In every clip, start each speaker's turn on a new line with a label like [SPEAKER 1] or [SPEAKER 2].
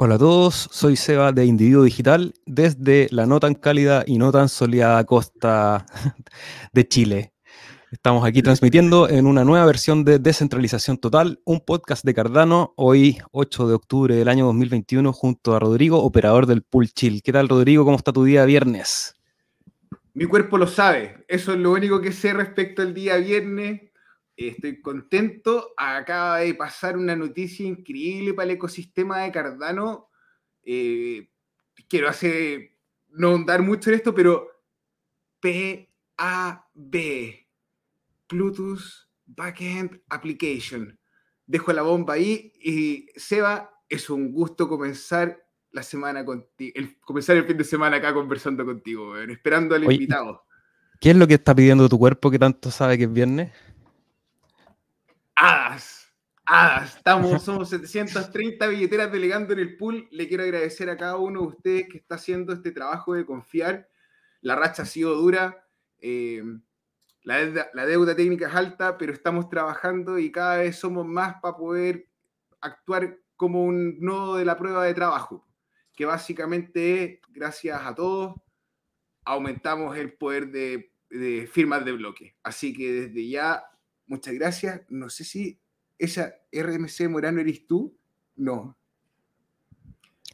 [SPEAKER 1] Hola a todos, soy Seba de Individuo Digital desde la no tan cálida y no tan soleada costa de Chile. Estamos aquí transmitiendo en una nueva versión de Descentralización Total, un podcast de Cardano, hoy 8 de octubre del año 2021, junto a Rodrigo, operador del Pool Chill. ¿Qué tal, Rodrigo? ¿Cómo está tu día viernes?
[SPEAKER 2] Mi cuerpo lo sabe, eso es lo único que sé respecto al día viernes. Estoy contento. Acaba de pasar una noticia increíble para el ecosistema de Cardano. Eh, quiero hacer, no andar mucho en esto, pero PAB, Bluetooth Backend Application. Dejo la bomba ahí y Seba, es un gusto comenzar la semana contigo, el, comenzar el fin de semana acá conversando contigo, esperando al invitado.
[SPEAKER 1] ¿Qué es lo que está pidiendo tu cuerpo que tanto sabe que es viernes?
[SPEAKER 2] Hadas, hadas. Estamos, somos 730 billeteras delegando en el pool. Le quiero agradecer a cada uno de ustedes que está haciendo este trabajo de confiar. La racha ha sido dura. Eh, la, deuda, la deuda técnica es alta, pero estamos trabajando y cada vez somos más para poder actuar como un nodo de la prueba de trabajo, que básicamente es, gracias a todos, aumentamos el poder de, de firmas de bloque. Así que desde ya muchas gracias. No sé si esa RMC Morano eres tú. No.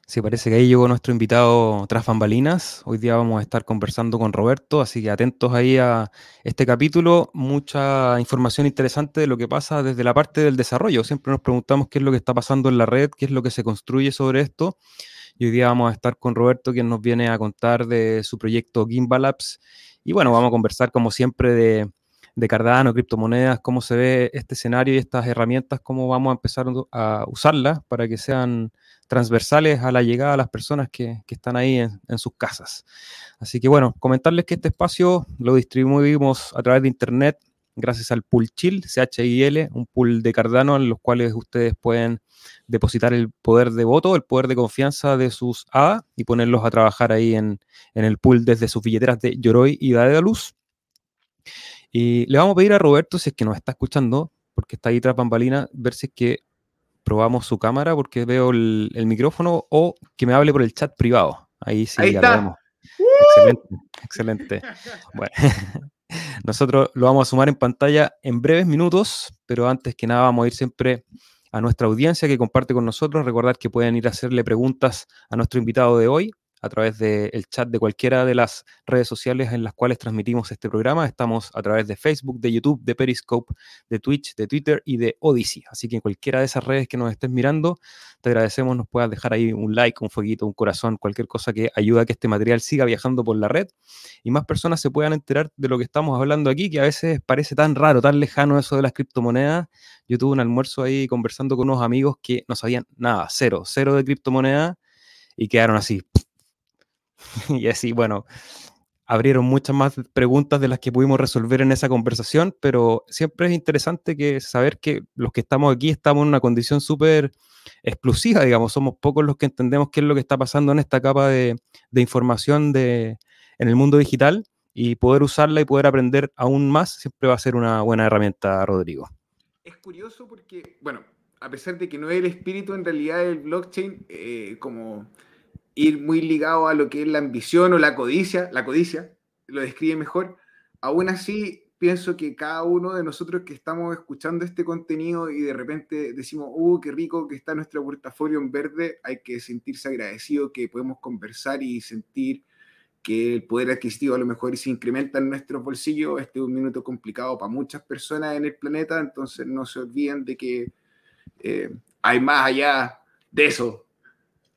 [SPEAKER 1] Sí, parece que ahí llegó nuestro invitado tras bambalinas. Hoy día vamos a estar conversando con Roberto, así que atentos ahí a este capítulo. Mucha información interesante de lo que pasa desde la parte del desarrollo. Siempre nos preguntamos qué es lo que está pasando en la red, qué es lo que se construye sobre esto. Y hoy día vamos a estar con Roberto, quien nos gimbal a contar de su proyecto Gimbalaps. Y bueno, vamos a conversar como siempre de, de Cardano, criptomonedas, cómo se ve este escenario y estas herramientas, cómo vamos a empezar a usarlas para que sean transversales a la llegada a las personas que, están ahí en, sus casas. Así que bueno, comentarles que este espacio lo distribuimos a través de internet gracias al pool Chill, CHIL, un pool de Cardano en los cuales ustedes pueden depositar el poder de voto, el poder de confianza de sus ADA y ponerlos a trabajar ahí en, en el pool desde sus billeteras de Yoroi y Daedalus. Y le vamos a pedir a Roberto, si es que nos está escuchando, porque está ahí tras bambalina, ver si es que probamos su cámara porque veo el, micrófono o que me hable por el chat privado. Ahí sí,
[SPEAKER 2] ya lo vemos.
[SPEAKER 1] Excelente, excelente. Bueno, nosotros lo vamos a sumar en pantalla en breves minutos, pero antes que nada vamos a ir siempre a nuestra audiencia que comparte con nosotros. Recordar que pueden ir a hacerle preguntas a nuestro invitado de hoy a través del chat de cualquiera de las redes sociales en las cuales transmitimos este programa. Estamos a través de Facebook, de YouTube, de Periscope, de Twitch, de Twitter y de Odyssey. Así que cualquiera de esas redes que nos estés mirando, te agradecemos, nos puedas dejar ahí un like, un fueguito, un corazón, cualquier cosa que ayude a que este material siga viajando por la red y más personas se puedan enterar de lo que estamos hablando aquí, que a veces parece tan raro, tan lejano eso de las criptomonedas. Yo tuve un almuerzo ahí conversando con unos amigos que no sabían nada, cero, cero de criptomonedas y quedaron así, y así, bueno, abrieron muchas más preguntas de las que pudimos resolver en esa conversación, pero siempre es interesante saber que los que estamos aquí estamos en una condición súper explosiva, digamos, somos pocos los que entendemos qué es lo que está pasando en esta capa de, información de, en el mundo digital y poder usarla y poder aprender aún más siempre va a ser una buena herramienta, Rodrigo.
[SPEAKER 2] Es curioso porque, bueno, a pesar de que no es el espíritu en realidad del blockchain, eh, como ir muy ligado a lo que es la ambición o la codicia, la codicia, lo describe mejor. Aún así, pienso que cada uno de nosotros que estamos escuchando este contenido y de repente decimos, uh, qué rico que está nuestro portafolio en verde, hay que sentirse agradecido que podemos conversar y sentir que el poder adquisitivo a lo mejor se incrementa en nuestros bolsillos. Este es un minuto complicado para muchas personas en el planeta, entonces no se olviden de que eh, hay más allá de eso,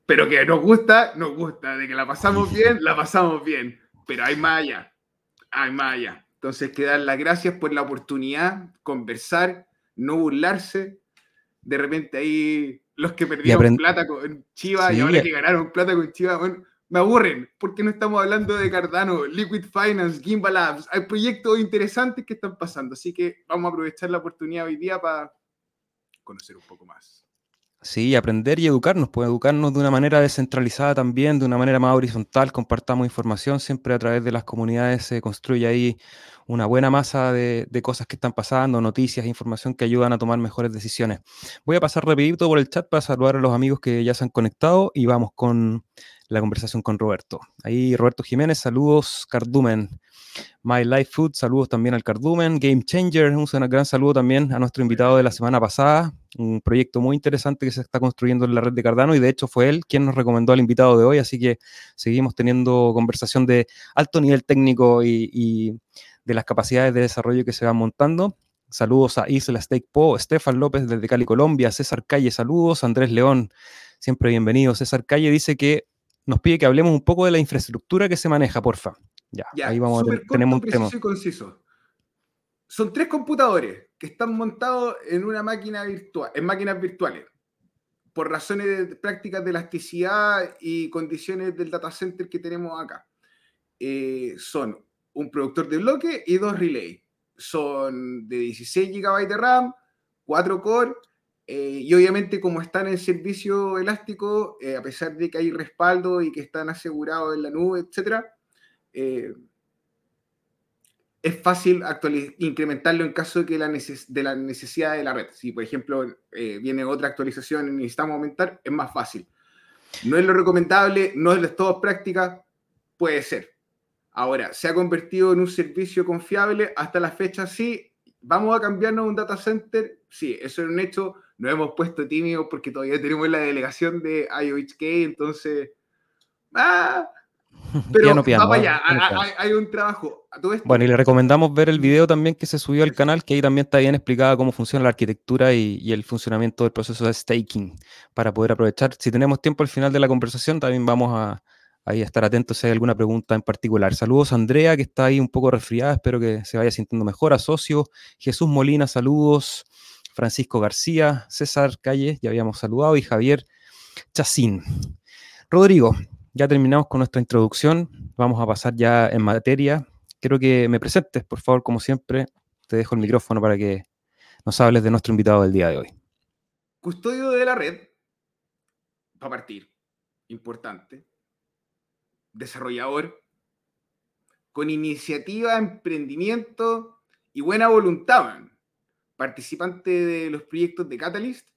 [SPEAKER 2] pero que nos gusta, nos gusta. De que la pasamos bien, la pasamos bien. Pero hay más allá. Hay más allá. Entonces, que dar las gracias por la oportunidad, conversar, no burlarse. De repente ahí los que perdieron plata con Chivas y ahora que ganaron plata con Chivas, bueno, me aburren, porque no estamos hablando de Cardano, Liquid Finance, Gimbal Labs. Hay proyectos interesantes que están pasando, así que vamos a aprovechar la oportunidad hoy día para conocer un poco más.
[SPEAKER 1] Sí, aprender y educarnos, pues educarnos de una manera descentralizada también, de una manera más horizontal, compartamos información, siempre a través de las comunidades se construye ahí una buena masa de, cosas que están pasando, noticias, información que ayudan a tomar mejores decisiones. Voy a pasar rapidito por el chat para saludar a los amigos que ya se han conectado y vamos con la conversación con Roberto. Ahí Roberto Jiménez, saludos, Cardumen. My Life Food, saludos también al Cardumen. Game Changer, un gran saludo también a nuestro invitado de la semana pasada. Un proyecto muy interesante que se está construyendo en la red de Cardano y de hecho fue él quien nos recomendó al invitado de hoy, así que seguimos teniendo conversación de alto nivel técnico y, de las capacidades de desarrollo que se van montando. Saludos a Isla Steak Po, Estefan López desde Cali, Colombia, César Calle, saludos, Andrés León, siempre bienvenido. César Calle dice que nos pide que hablemos un poco de la infraestructura que se maneja, porfa. Ya, ahí vamos a tenemos un tema.
[SPEAKER 2] Y conciso. Son tres computadores que están montados en una máquina virtual, en máquinas virtuales, por razones de prácticas de elasticidad y condiciones del data center que tenemos acá. Eh, son un productor de bloque y dos relays. Son de 16 GB de RAM, 4 core eh, y obviamente como están en servicio elástico, eh, a pesar de que hay respaldo y que están asegurados en la nube, etc., eh, es fácil incrementarlo en caso de, que la de la necesidad de la red. Si, por ejemplo, viene otra actualización y necesitamos aumentar, es más fácil. No es lo recomendable, no es de todo práctica, puede ser. Ahora, ¿se ha convertido en un servicio confiable? Hasta la fecha sí. ¿Vamos a cambiarnos un data center? Sí, eso es un hecho nos hemos puesto tímidos porque todavía tenemos la delegación de IOHK, entonces. ¡Ah! Pero no allá, hay, un trabajo.
[SPEAKER 1] Bueno, y le recomendamos ver el video también que se subió al canal, que ahí también está bien explicada cómo funciona la arquitectura y, el funcionamiento del proceso de staking, para poder aprovechar. Si tenemos tiempo al final de la conversación, también vamos a, ahí estar atentos si hay alguna pregunta en particular. Saludos a Andrea, que está ahí un poco resfriada, espero que se vaya sintiendo mejor. A Socio, Jesús Molina, saludos. Francisco García, César Calle, ya habíamos saludado, y Javier Chacín. Rodrigo, ya terminamos con nuestra introducción, vamos a pasar ya en materia. Quiero que me presentes, por favor, como siempre, te dejo el micrófono para que nos hables de nuestro invitado del día de hoy.
[SPEAKER 2] Custodio de la red, para partir, importante, desarrollador, con iniciativa, emprendimiento y buena voluntad, participante de los proyectos de Catalyst,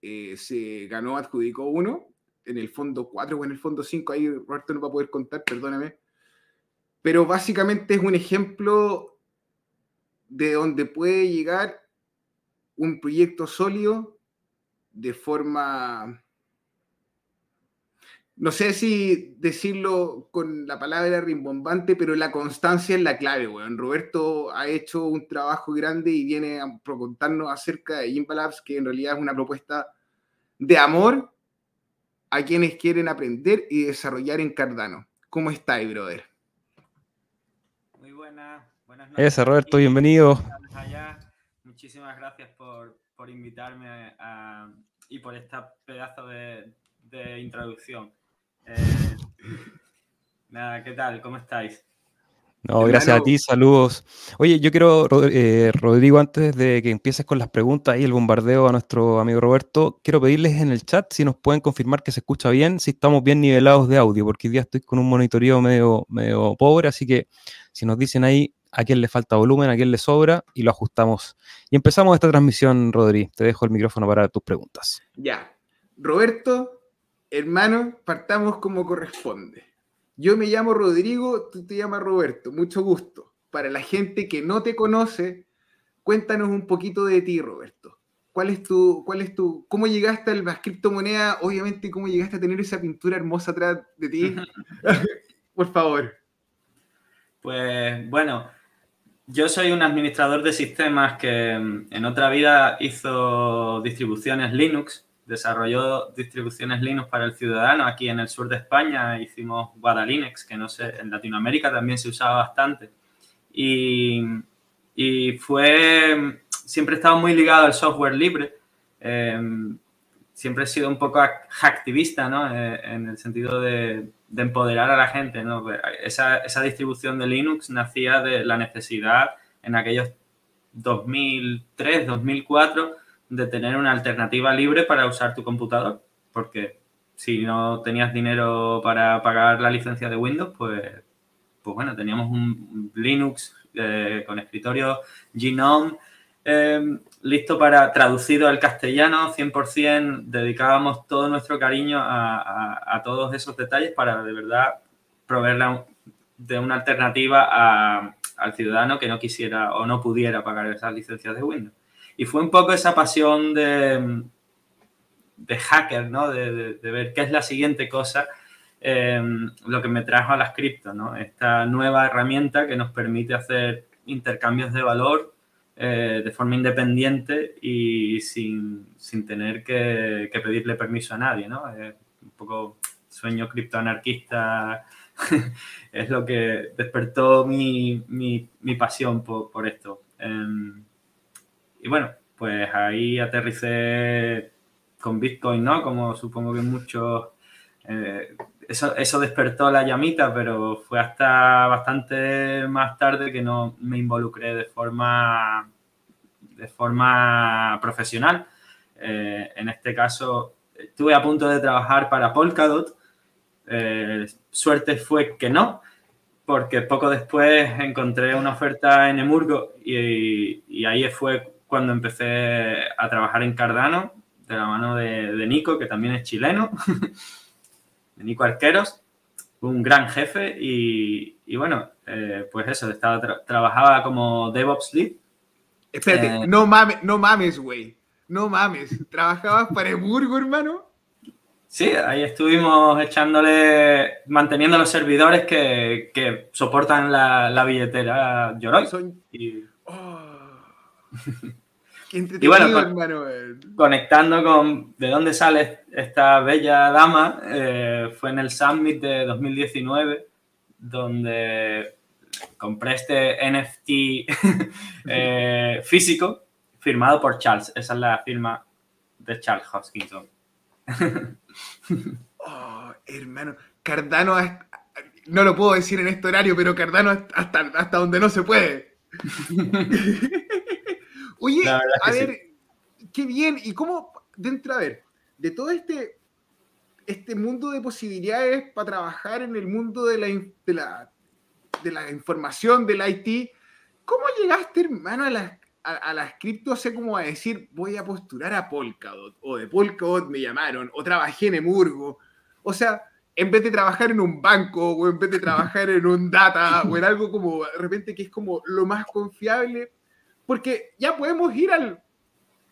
[SPEAKER 2] eh, se ganó, adjudicó uno, en el fondo 4 o en el fondo 5, ahí Roberto no va a poder contar, perdóname. Pero básicamente es un ejemplo de donde puede llegar un proyecto sólido de forma no sé si decirlo con la palabra rimbombante, pero la constancia es la clave, weón. Roberto ha hecho un trabajo grande y viene a contarnos acerca de Labs, que en realidad es una propuesta de amor a quienes quieren aprender y desarrollar en Cardano. ¿Cómo estáis, brother?
[SPEAKER 3] Muy buenas, buenas noches.
[SPEAKER 1] Esa, Roberto, bienvenido.
[SPEAKER 3] Muchísimas gracias por, invitarme y por este pedazo de introducción. Eh, nada, ¿qué tal? ¿Cómo estáis?
[SPEAKER 1] No, gracias a ti, saludos. Oye, yo quiero, eh, Rodrigo, antes de que empieces con las preguntas y el bombardeo a nuestro amigo Roberto, quiero pedirles en el chat si nos pueden confirmar que se escucha bien, si estamos bien nivelados de audio, porque hoy día estoy con un monitoreo medio, medio pobre, así que si nos dicen ahí a quién le falta volumen, a quién le sobra, y lo ajustamos. Y empezamos esta transmisión, Rodri. Te dejo el micrófono para tus preguntas.
[SPEAKER 2] Ya. Roberto, Hermano, partamos como corresponde. Yo me llamo Rodrigo, tú te llamas Roberto, mucho gusto. Para la gente que no te conoce, cuéntanos un poquito de ti, Roberto. ¿Cuál es tu, cuál es tu, cómo llegaste a las criptomonedas? Obviamente, ¿cómo llegaste a tener esa pintura hermosa atrás de ti? Por favor.
[SPEAKER 3] Pues bueno, yo soy un administrador de sistemas que mm, en otra vida hizo distribuciones Linux desarrolló distribuciones Linux para el ciudadano. Aquí en el sur de España hicimos Guadalinux, que no sé, en Latinoamérica también se usaba bastante. Y, y fue, siempre he estado muy ligado al software libre. Em, siempre he sido un poco hacktivista, ¿no? Eh, en el sentido de, de, empoderar a la gente, ¿no? Esa, esa distribución de Linux nacía de la necesidad en aquellos 2003, 2004 de tener una alternativa libre para usar tu computador, porque si no tenías dinero para pagar la licencia de Windows, pues, pues bueno, teníamos un Linux eh, con escritorio Genome em, listo para traducido al castellano 100%, dedicábamos todo nuestro cariño a, todos esos detalles para de verdad proveerle de una alternativa al ciudadano que no quisiera o no pudiera pagar esas licencias de Windows. Y fue un poco esa pasión de, de hacker, ¿no? De, ver qué es la siguiente cosa, em, lo que me trajo a las cripto, ¿no? Esta nueva herramienta que nos permite hacer intercambios de valor eh, de forma independiente y sin, tener que, pedirle permiso a nadie, ¿no? un poco sueño criptoanarquista es lo que despertó mi, pasión por, esto. Em, y bueno, pues ahí aterricé con Bitcoin, ¿no? Como supongo que muchos... Eh, eso, eso, despertó la llamita, pero fue hasta bastante más tarde que no me involucré de forma, de forma profesional. Eh, en este caso, estuve a punto de trabajar para Polkadot. Eh, suerte fue que no, porque poco después encontré una oferta en Emurgo y, y ahí fue cuando empecé a trabajar en Cardano, de la mano de, Nico, que también es chileno, de Nico Arqueros, un gran jefe y, bueno, eh, pues eso, estaba trabajaba como DevOps Lead.
[SPEAKER 2] Espérate, eh, no mames, no mames, güey. No mames. ¿Trabajabas para Emurgo, hermano?
[SPEAKER 3] Sí, ahí estuvimos echándole, manteniendo los servidores que, soportan la, billetera Yoroi. Y... Oh
[SPEAKER 2] y bueno,
[SPEAKER 3] conectando con de dónde sale esta bella dama, eh, fue en el Summit de 2019, donde compré este NFT eh, físico firmado por Charles. Esa es la firma de Charles Hoskinson.
[SPEAKER 2] oh, hermano, Cardano, no lo puedo decir en este horario, pero Cardano hasta, hasta donde no se puede. Oye, a ver, qué bien. ¿Y cómo, dentro, a ver, de todo este, este mundo de posibilidades para trabajar en el mundo de la, de la, de la información, del IT, ¿cómo llegaste, hermano, a las, a, las cripto? Sé como a decir, voy a postular a Polkadot, o de Polkadot me llamaron, o trabajé en Emurgo. O sea, en vez de trabajar en un banco, o en vez de trabajar en un data, o en algo como, de repente, que es como lo más confiable, porque ya podemos ir al,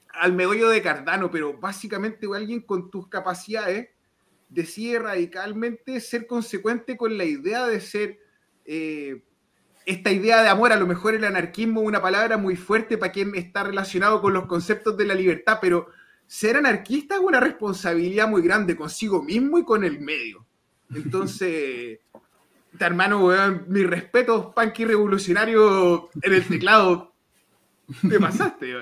[SPEAKER 2] al meollo de Cardano, pero básicamente alguien con tus capacidades decide radicalmente ser consecuente con la idea de ser eh, esta idea de amor. A lo mejor el anarquismo es una palabra muy fuerte para quien está relacionado con los conceptos de la libertad, pero ser anarquista es una responsabilidad muy grande consigo mismo y con el medio. Entonces, hermano, mi respeto, punk revolucionario en el teclado te pasaste,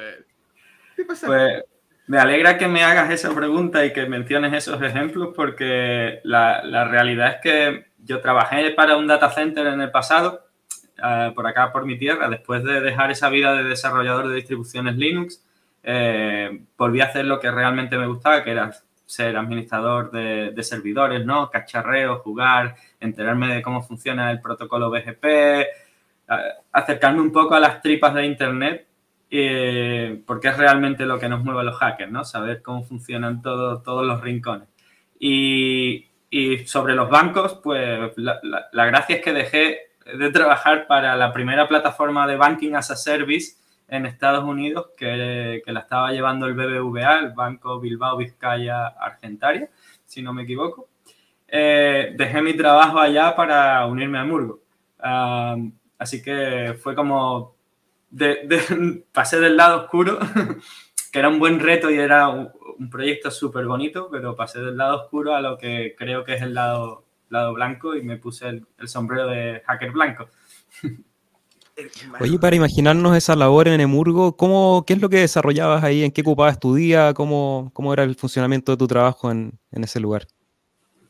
[SPEAKER 3] ¿Te pasaste? Pues me alegra que me hagas esa pregunta y que menciones esos ejemplos porque la, la realidad es que yo trabajé para un data center en el pasado, eh, por acá, por mi tierra, después de dejar esa vida de desarrollador de distribuciones Linux, eh, volví a hacer lo que realmente me gustaba, que era ser administrador de, de, servidores, ¿no? Cacharreo, jugar, enterarme de cómo funciona el protocolo BGP, eh, acercarme un poco a las tripas de Internet eh, porque es realmente lo que nos mueve a los hackers, ¿no? Saber cómo funcionan todos los rincones. Y, sobre los bancos, pues la, gracia es que dejé de trabajar para la primera plataforma de Banking as a Service en Estados Unidos, que, la estaba llevando el BBVA, el Banco Bilbao Vizcaya Argentaria, si no me equivoco. Eh, dejé mi trabajo allá para unirme a Murgo. Ah, así que fue como de, pasé del lado oscuro, que era un buen reto y era un, proyecto súper bonito, pero pasé del lado oscuro a lo que creo que es el lado, lado blanco y me puse el, sombrero de hacker blanco.
[SPEAKER 1] Oye, para imaginarnos esa labor en Emurgo, ¿cómo, ¿qué es lo que desarrollabas ahí? ¿En qué ocupabas tu día? ¿Cómo, cómo era el funcionamiento de tu trabajo en, en ese lugar?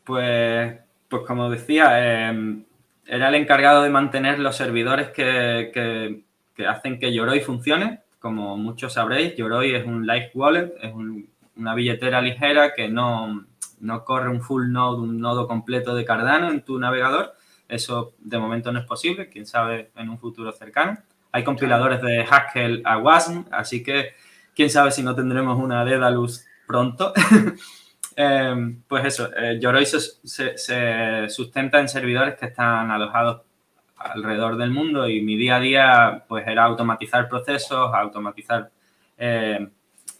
[SPEAKER 3] Pues, pues como decía, em, era el encargado de mantener los servidores que, que que hacen que Yoroi funcione como muchos sabréis, Yoroi es un light wallet, es una billetera ligera que no, no corre un full node, un nodo completo de Cardano en tu navegador. Eso de momento no es posible, quién sabe en un futuro cercano. Hay compiladores de Haskell a WASM, así que quién sabe si no tendremos una Dedalus pronto. Em, pues eso, eh, Yoroi se, sustenta en servidores que están alojados alrededor del mundo y mi día a día pues era automatizar procesos, automatizar eh,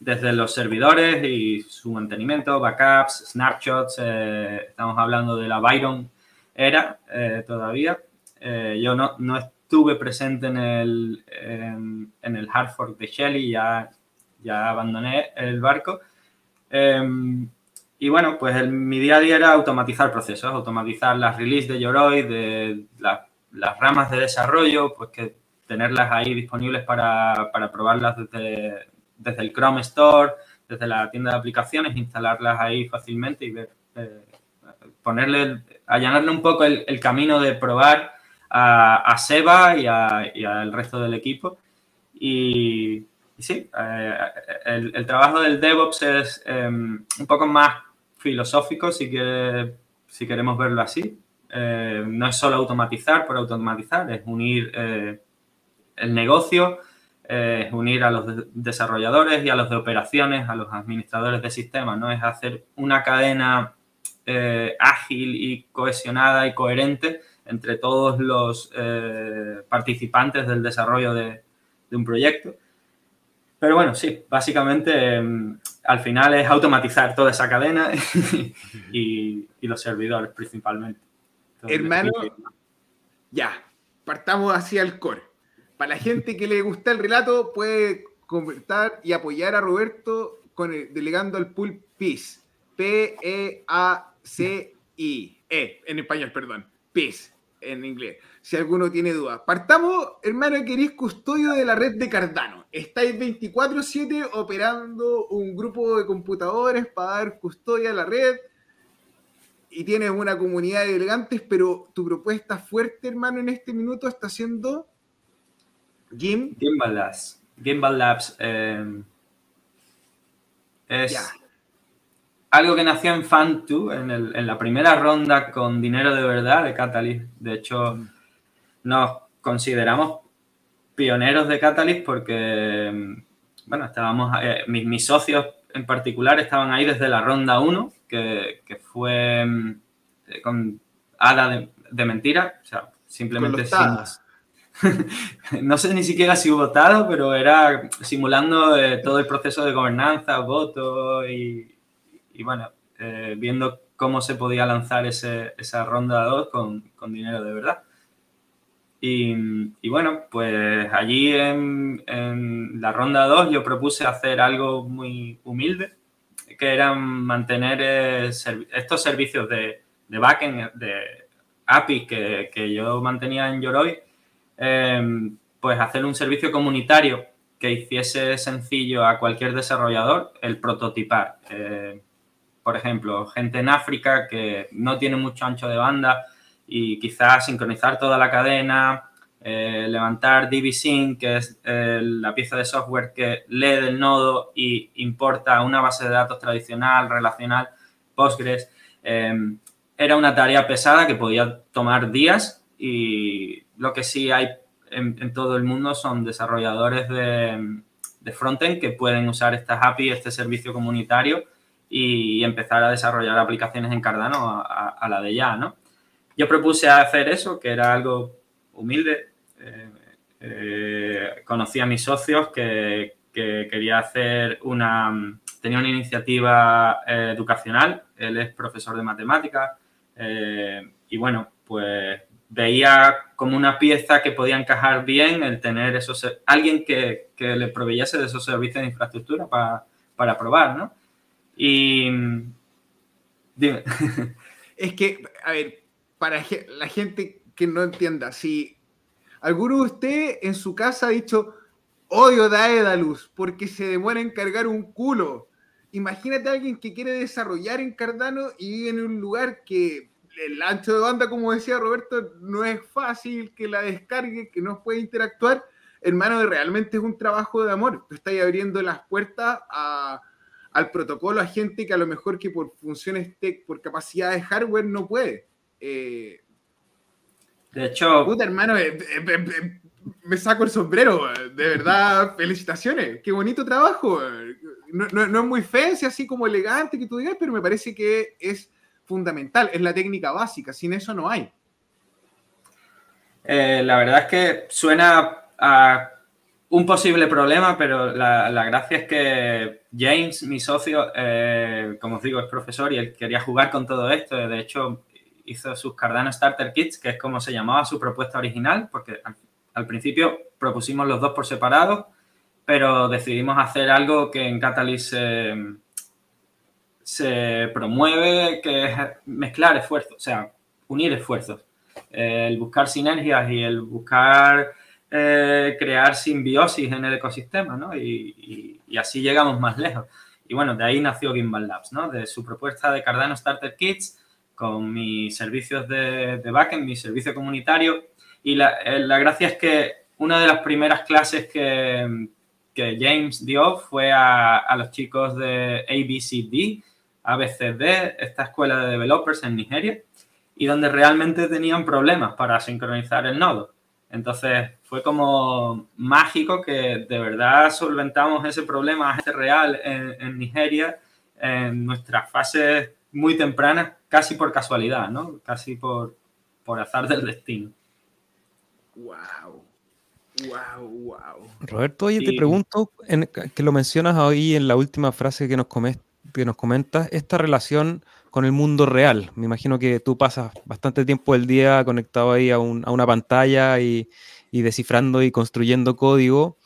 [SPEAKER 3] desde los servidores y su mantenimiento, backups, snapshots, eh, estamos hablando de la Byron era todavía. yo no, no, estuve presente en el, en, el hard fork de Shelly, ya, ya abandoné el barco. Em, y bueno, pues el, mi día a día era automatizar procesos, automatizar las releases de Yoroi, de las ramas de desarrollo, pues que tenerlas ahí disponibles para, para probarlas desde, desde, el Chrome Store, desde la tienda de aplicaciones, instalarlas ahí fácilmente y ver, eh, ponerle, allanarle un poco el, camino de probar a, Seba y, al resto del equipo. Y, sí, eh, el, trabajo del DevOps es em, un poco más filosófico, si, si queremos verlo así. Eh, no es solo automatizar por automatizar, es unir eh, el negocio, es unir a los desarrolladores y a los de operaciones, a los administradores de sistemas, ¿no? Es hacer una cadena ágil y cohesionada y coherente entre todos los eh, participantes del desarrollo de, un proyecto. Pero bueno, sí, básicamente em, al final es automatizar toda esa cadena y, los servidores principalmente.
[SPEAKER 2] Hermano, ya, partamos hacia el core. Para la gente que le gusta el relato, puede comentar y apoyar a Roberto con delegando al pool PIS. P-E-A-C-I. E, en español, perdón. PIS en inglés, si alguno tiene dudas. Partamos, hermano, queréis custodio de la red de Cardano. Estáis 24/7 operando un grupo de computadores para dar custodia a la red y tienes una comunidad de elegantes, pero tu propuesta fuerte, hermano, en este minuto está siendo.
[SPEAKER 3] Gimbal Labs. Gimbal Labs eh, es algo que nació en Fan2, en, la primera ronda con dinero de verdad de Catalyst. De hecho, nos consideramos pioneros de Catalyst porque, bueno, estábamos, eh, mis, socios en particular estaban ahí desde la ronda 1, que, fue eh, con hada de, mentira, o sea, simplemente no sé ni siquiera si hubo votado, pero era simulando eh, todo el proceso de gobernanza, voto y, y bueno, eh, viendo cómo se podía lanzar esa ronda 2 con, con, dinero de verdad. Y, y bueno, pues allí en, en la ronda 2 yo propuse hacer algo muy humilde, que era mantener eh, estos servicios de, de backend, de API que, yo mantenía en Yoroi, eh, pues hacer un servicio comunitario que hiciese sencillo a cualquier desarrollador el prototipar. Por ejemplo, gente en África que no tiene mucho ancho de banda y quizás sincronizar toda la cadena, eh, levantar DB-Sync, que es eh, la pieza de software que lee del nodo y importa una base de datos tradicional, relacional, Postgres. Em, era una tarea pesada que podía tomar días y lo que sí hay en, todo el mundo son desarrolladores de, de frontend que pueden usar estas API, este servicio comunitario y empezar a desarrollar aplicaciones en Cardano a, la de ya, ¿no? Yo propuse hacer eso, que era algo humilde. Eh, eh, conocí a mis socios que, quería hacer una... Tenía una iniciativa eh, educacional, él es profesor de matemáticas y bueno, pues veía como una pieza que podía encajar bien el tener esos, alguien que, le proveyese de esos servicios de infraestructura para, para probar, ¿no? Y. Dime.
[SPEAKER 2] Es que, a ver, para la gente que no entienda, si alguno de ustedes en su casa ha dicho, odio Daedalus porque se demora en cargar un culo. Imagínate a alguien que quiere desarrollar en Cardano y vive en un lugar que el ancho de banda, como decía Roberto, no es fácil que la descargue, que no puede interactuar. hermano, realmente es un trabajo de amor. Tú estás abriendo las puertas al protocolo a gente que a lo mejor que por funciones tech, por capacidad de hardware no puede. Eh,
[SPEAKER 3] de hecho...
[SPEAKER 2] Puta, hermano, eh, eh, me saco el sombrero, de verdad, felicitaciones, qué bonito trabajo. No, no, es muy fancy, así como elegante que tú digas, pero me parece que es fundamental, es la técnica básica, sin eso no hay.
[SPEAKER 3] Eh, la verdad es que suena a un posible problema, pero la, gracia es que James, mi socio, eh, como os digo, es profesor y él quería jugar con todo esto. De hecho, hizo sus Cardano Starter Kits, que es como se llamaba su propuesta original, porque al principio propusimos los dos por separado, pero decidimos hacer algo que en Catalyst se, promueve, que es mezclar esfuerzos, o sea, unir esfuerzos. El buscar sinergias y el buscar eh, crear simbiosis en el ecosistema, ¿no? Y, así llegamos más lejos. Y bueno, de ahí nació Gimbal Labs, ¿no? De su propuesta de Cardano Starter Kits con mis servicios de, de backend, mi servicio comunitario y eh, la, gracia es que una de las primeras clases que, James dio fue a, los chicos de ABCD, ABCD, esta escuela de developers en Nigeria, y donde realmente tenían problemas para sincronizar el nodo. Entonces fue como mágico que de verdad solventamos ese problema real en, en Nigeria en nuestras fases muy tempranas, casi por casualidad, ¿no? Casi por, por azar del destino.
[SPEAKER 2] Wow. Wow, wow.
[SPEAKER 1] Roberto, oye, te pregunto, que lo mencionas ahí en la última frase que nos, que nos comentas, esta relación con el mundo real. Me imagino que tú pasas bastante tiempo del día conectado ahí a, una pantalla y, descifrando y construyendo código.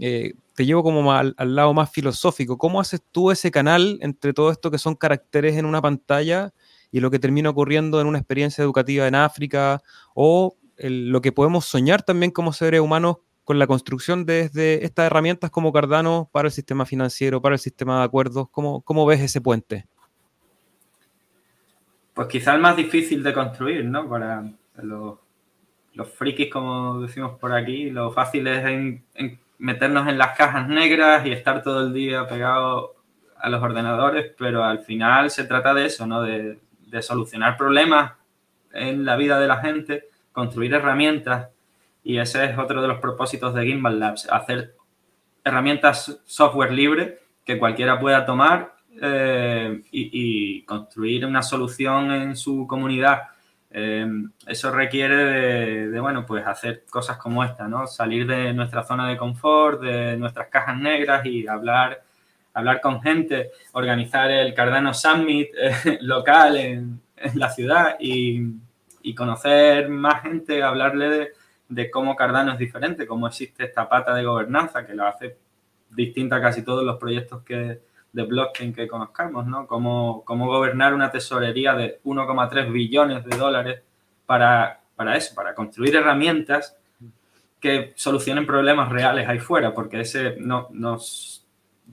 [SPEAKER 1] Eh, te llevo como al, lado más filosófico. ¿Cómo haces tú ese canal entre todo esto que son caracteres en una pantalla y lo que termina ocurriendo en una experiencia educativa en África o lo que podemos soñar también como seres humanos con la construcción desde estas herramientas como Cardano para el sistema financiero, para el sistema de acuerdos. ¿Cómo, cómo ves ese puente?
[SPEAKER 3] Pues quizá el más difícil de construir, ¿no? Para los, frikis, como decimos por aquí, lo fácil es meternos en las cajas negras y estar todo el día pegado a los ordenadores, pero al final se trata de eso, ¿no? De, de solucionar problemas en la vida de la gente construir herramientas y ese es otro de los propósitos de Gimbal Labs, hacer herramientas software libre que cualquiera pueda tomar eh, y, construir una solución en su comunidad. Eh, eso requiere de, bueno, pues hacer cosas como esta, ¿no? Salir de nuestra zona de confort, de nuestras cajas negras y hablar, hablar con gente, organizar el Cardano Summit eh, local en, en la ciudad y, conocer más gente, hablarle de, cómo Cardano es diferente, cómo existe esta pata de gobernanza que lo hace distinta a casi todos los proyectos que, de blockchain que conozcamos, ¿no? Cómo, cómo gobernar una tesorería de 1,3 billones de dólares para, para eso, para construir herramientas que solucionen problemas reales ahí fuera, porque ese no, nos,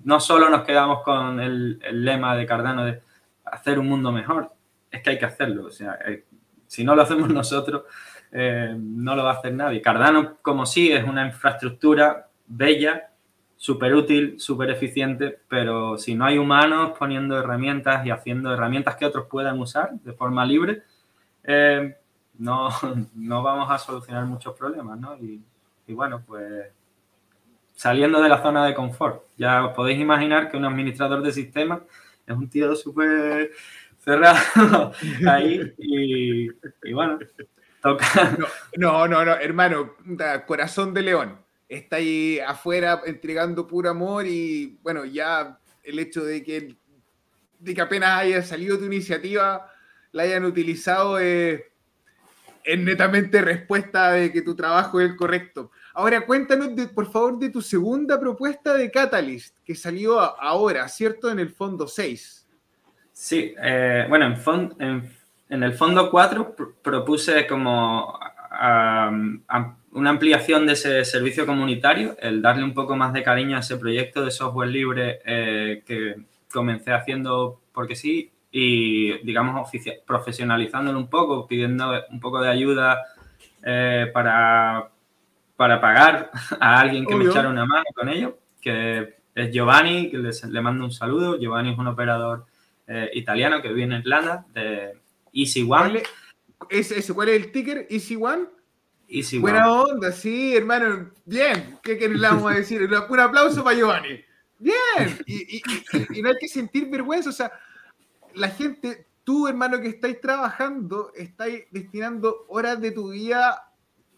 [SPEAKER 3] no solo nos quedamos con el, lema de Cardano de hacer un mundo mejor, es que hay que hacerlo. O sea, eh, si no lo hacemos nosotros, eh, no lo va a hacer nadie. Cardano, como sí, es una infraestructura bella, súper útil, súper eficiente, pero si no hay humanos poniendo herramientas y haciendo herramientas que otros puedan usar de forma libre, eh, no, no, vamos a solucionar muchos problemas, ¿no? Y, bueno, pues saliendo de la zona de confort. Ya os podéis imaginar que un administrador de sistemas es un tío súper cerrado ahí y, bueno, toca.
[SPEAKER 2] No, no, no, hermano, corazón de león. Está ahí afuera entregando puro amor y bueno, ya el hecho de que, de que apenas haya salido tu iniciativa, la hayan utilizado es, es netamente respuesta de que tu trabajo es el correcto. Ahora cuéntanos, por favor, de tu segunda propuesta de Catalyst, que salió ahora, ¿cierto? En el fondo 6.
[SPEAKER 3] Sí, eh, bueno, en, el fondo 4 propuse como una ampliación de ese servicio comunitario, el darle un poco más de cariño a ese proyecto de software libre eh, que comencé haciendo porque sí y, digamos, profesionalizándolo un poco, pidiendo un poco de ayuda eh, para, para pagar a alguien que me echara una mano con ello, que es Giovanni, que le mando un saludo. Giovanni es un operador eh, italiano que vive en Irlanda, de Easy One.
[SPEAKER 2] ¿Cuál es, el ticker? ¿Easy One?
[SPEAKER 3] Easy
[SPEAKER 2] Buena onda, sí, hermano. Bien. ¿Qué, qué le vamos a decir? Un aplauso para Giovanni. Bien. Y, y, no hay que sentir vergüenza. O sea, la gente, tú, hermano, que estáis trabajando, estáis destinando horas de tu vida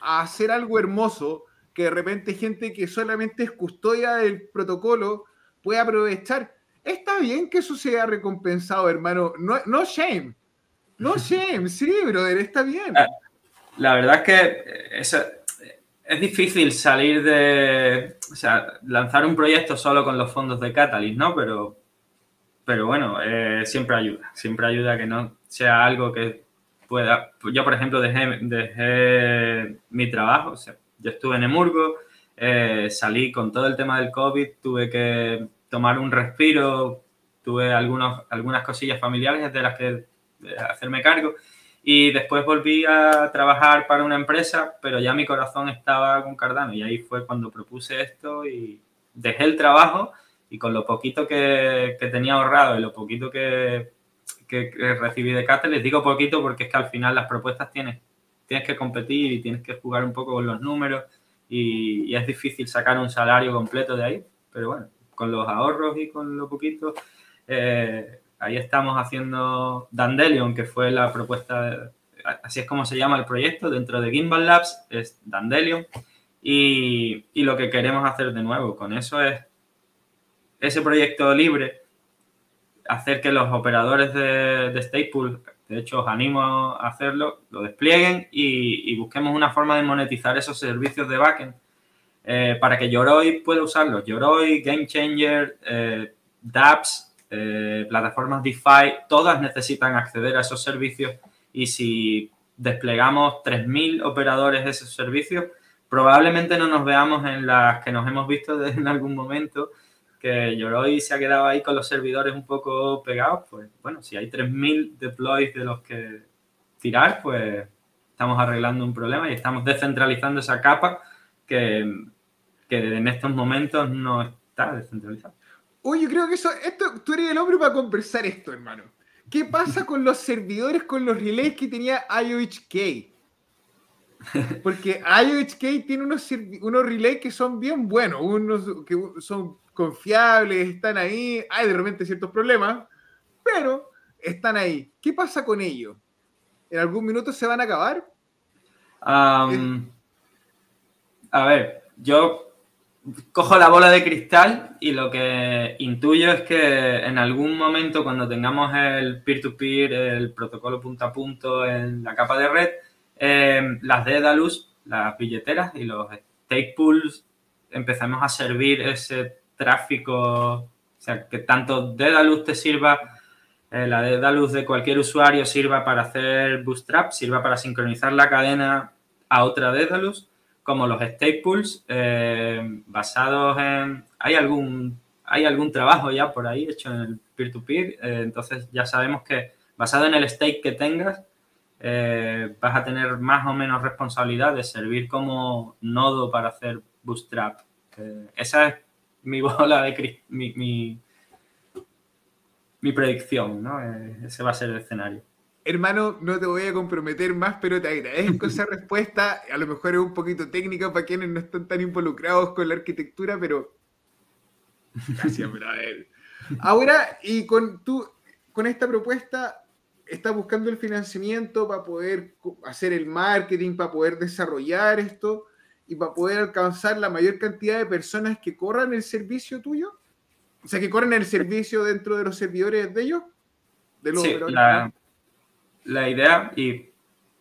[SPEAKER 2] a hacer algo hermoso que de repente gente que solamente es custodia del protocolo puede aprovechar. Está bien que eso sea recompensado, hermano. No, no shame. No shame, sí, brother, está bien.
[SPEAKER 3] Ah, la verdad es que es, es difícil salir de. O sea, lanzar un proyecto solo con los fondos de Catalyst, ¿no? Pero, pero bueno, eh, siempre ayuda. Siempre ayuda que no sea algo que pueda. Yo, por ejemplo, dejé, dejé mi trabajo, o sea, yo estuve en Emurgo, eh, salí con todo el tema del COVID, tuve que tomar un respiro, tuve algunos, algunas cosillas familiares de las que hacerme cargo y después volví a trabajar para una empresa, pero ya mi corazón estaba con Cardano y ahí fue cuando propuse esto y dejé el trabajo y con lo poquito que, tenía ahorrado y lo poquito que, que, recibí de Cate, les digo poquito porque es que al final las propuestas tienes tienes que competir y tienes que jugar un poco con los números y, es difícil sacar un salario completo de ahí, pero bueno, con los ahorros y con lo poquito, eh, ahí estamos haciendo Dandelion, que fue la propuesta, así es como se llama el proyecto dentro de Gimbal Labs, es Dandelion. Y, y, lo que queremos hacer de nuevo con eso es ese proyecto libre, hacer que los operadores de, de Staple de hecho, os animo a hacerlo, lo desplieguen y, busquemos una forma de monetizar esos servicios de backend eh, para que Yoroi pueda usarlos. Yoroi, Game Changer, eh, dApps, eh, plataformas DeFi, todas necesitan acceder a esos servicios y si desplegamos 3.000 operadores de esos servicios, probablemente no nos veamos en las que nos hemos visto en algún momento que Yoroi se ha quedado ahí con los servidores un poco pegados, pues bueno, si hay 3.000 deploys de los que tirar, pues estamos arreglando un problema y estamos descentralizando esa capa que, en estos momentos no está descentralizada.
[SPEAKER 2] Oye, yo creo que eso, esto, tú eres el hombre para conversar esto, hermano. ¿Qué pasa con los servidores, con los relays que tenía IOHK? Porque IOHK tiene unos, unos relays que son bien buenos, unos que son confiables, están ahí, hay de repente ciertos problemas, pero están ahí. ¿Qué pasa con ellos? ¿En algún minuto se van a acabar?
[SPEAKER 3] a ver, yo cojo la bola de cristal y lo que intuyo es que en algún momento cuando tengamos el peer-to-peer, el protocolo punto a punto en la capa de red, eh, las Dedalus, las billeteras y los stake pools empezamos a servir ese tráfico, o sea, que tanto Dedalus te sirva, eh, la Dedalus de cualquier usuario sirva para hacer bootstrap, sirva para sincronizar la cadena a otra Dedalus, como los staples eh, basados en... Hay algún, hay algún trabajo ya por ahí hecho en el peer-to-peer, eh, entonces ya sabemos que basado en el stake que tengas, vas a tener más o menos responsabilidad de servir como nodo para hacer bootstrap. esa es mi bola de mi, mi, mi predicción, ¿no? Eh, ese va a ser el escenario.
[SPEAKER 2] Hermano, no te voy a comprometer más, pero te agradezco esa respuesta. A lo mejor es un poquito técnica para quienes no están tan involucrados con la arquitectura, pero. Gracias, brother. Ahora, y con, tú, con esta propuesta, estás buscando el financiamiento para poder hacer el marketing, para poder desarrollar esto y para poder alcanzar la mayor cantidad de personas que corran el servicio tuyo? O sea, que corren el servicio dentro de los servidores de ellos.
[SPEAKER 3] De los sí, la, la, idea, y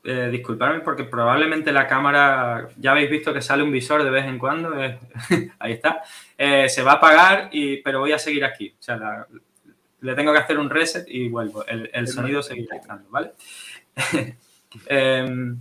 [SPEAKER 3] eh, disculparme porque probablemente la cámara, ya habéis visto que sale un visor de vez en cuando, ahí está, eh, se va a apagar, y, pero voy a seguir aquí. O sea, le tengo que hacer un reset y vuelvo. El, el sonido seguirá estando, ¿vale? Em,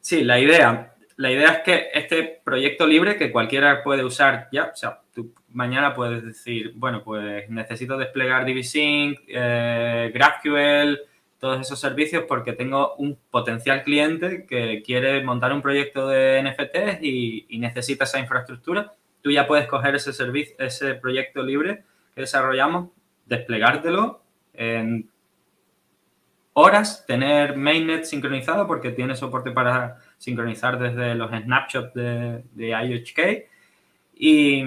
[SPEAKER 3] sí, la idea la idea es que este proyecto libre que cualquiera puede usar ya, o sea, tú mañana puedes decir, bueno, pues necesito desplegar DivSync, eh, GraphQL, todos esos servicios porque tengo un potencial cliente que quiere montar un proyecto de NFTs y, y necesita esa infraestructura. Tú ya puedes coger ese servicio, ese proyecto libre que desarrollamos, desplegártelo en horas, tener mainnet sincronizado porque tiene soporte para sincronizar desde los snapshots de, de IHK y,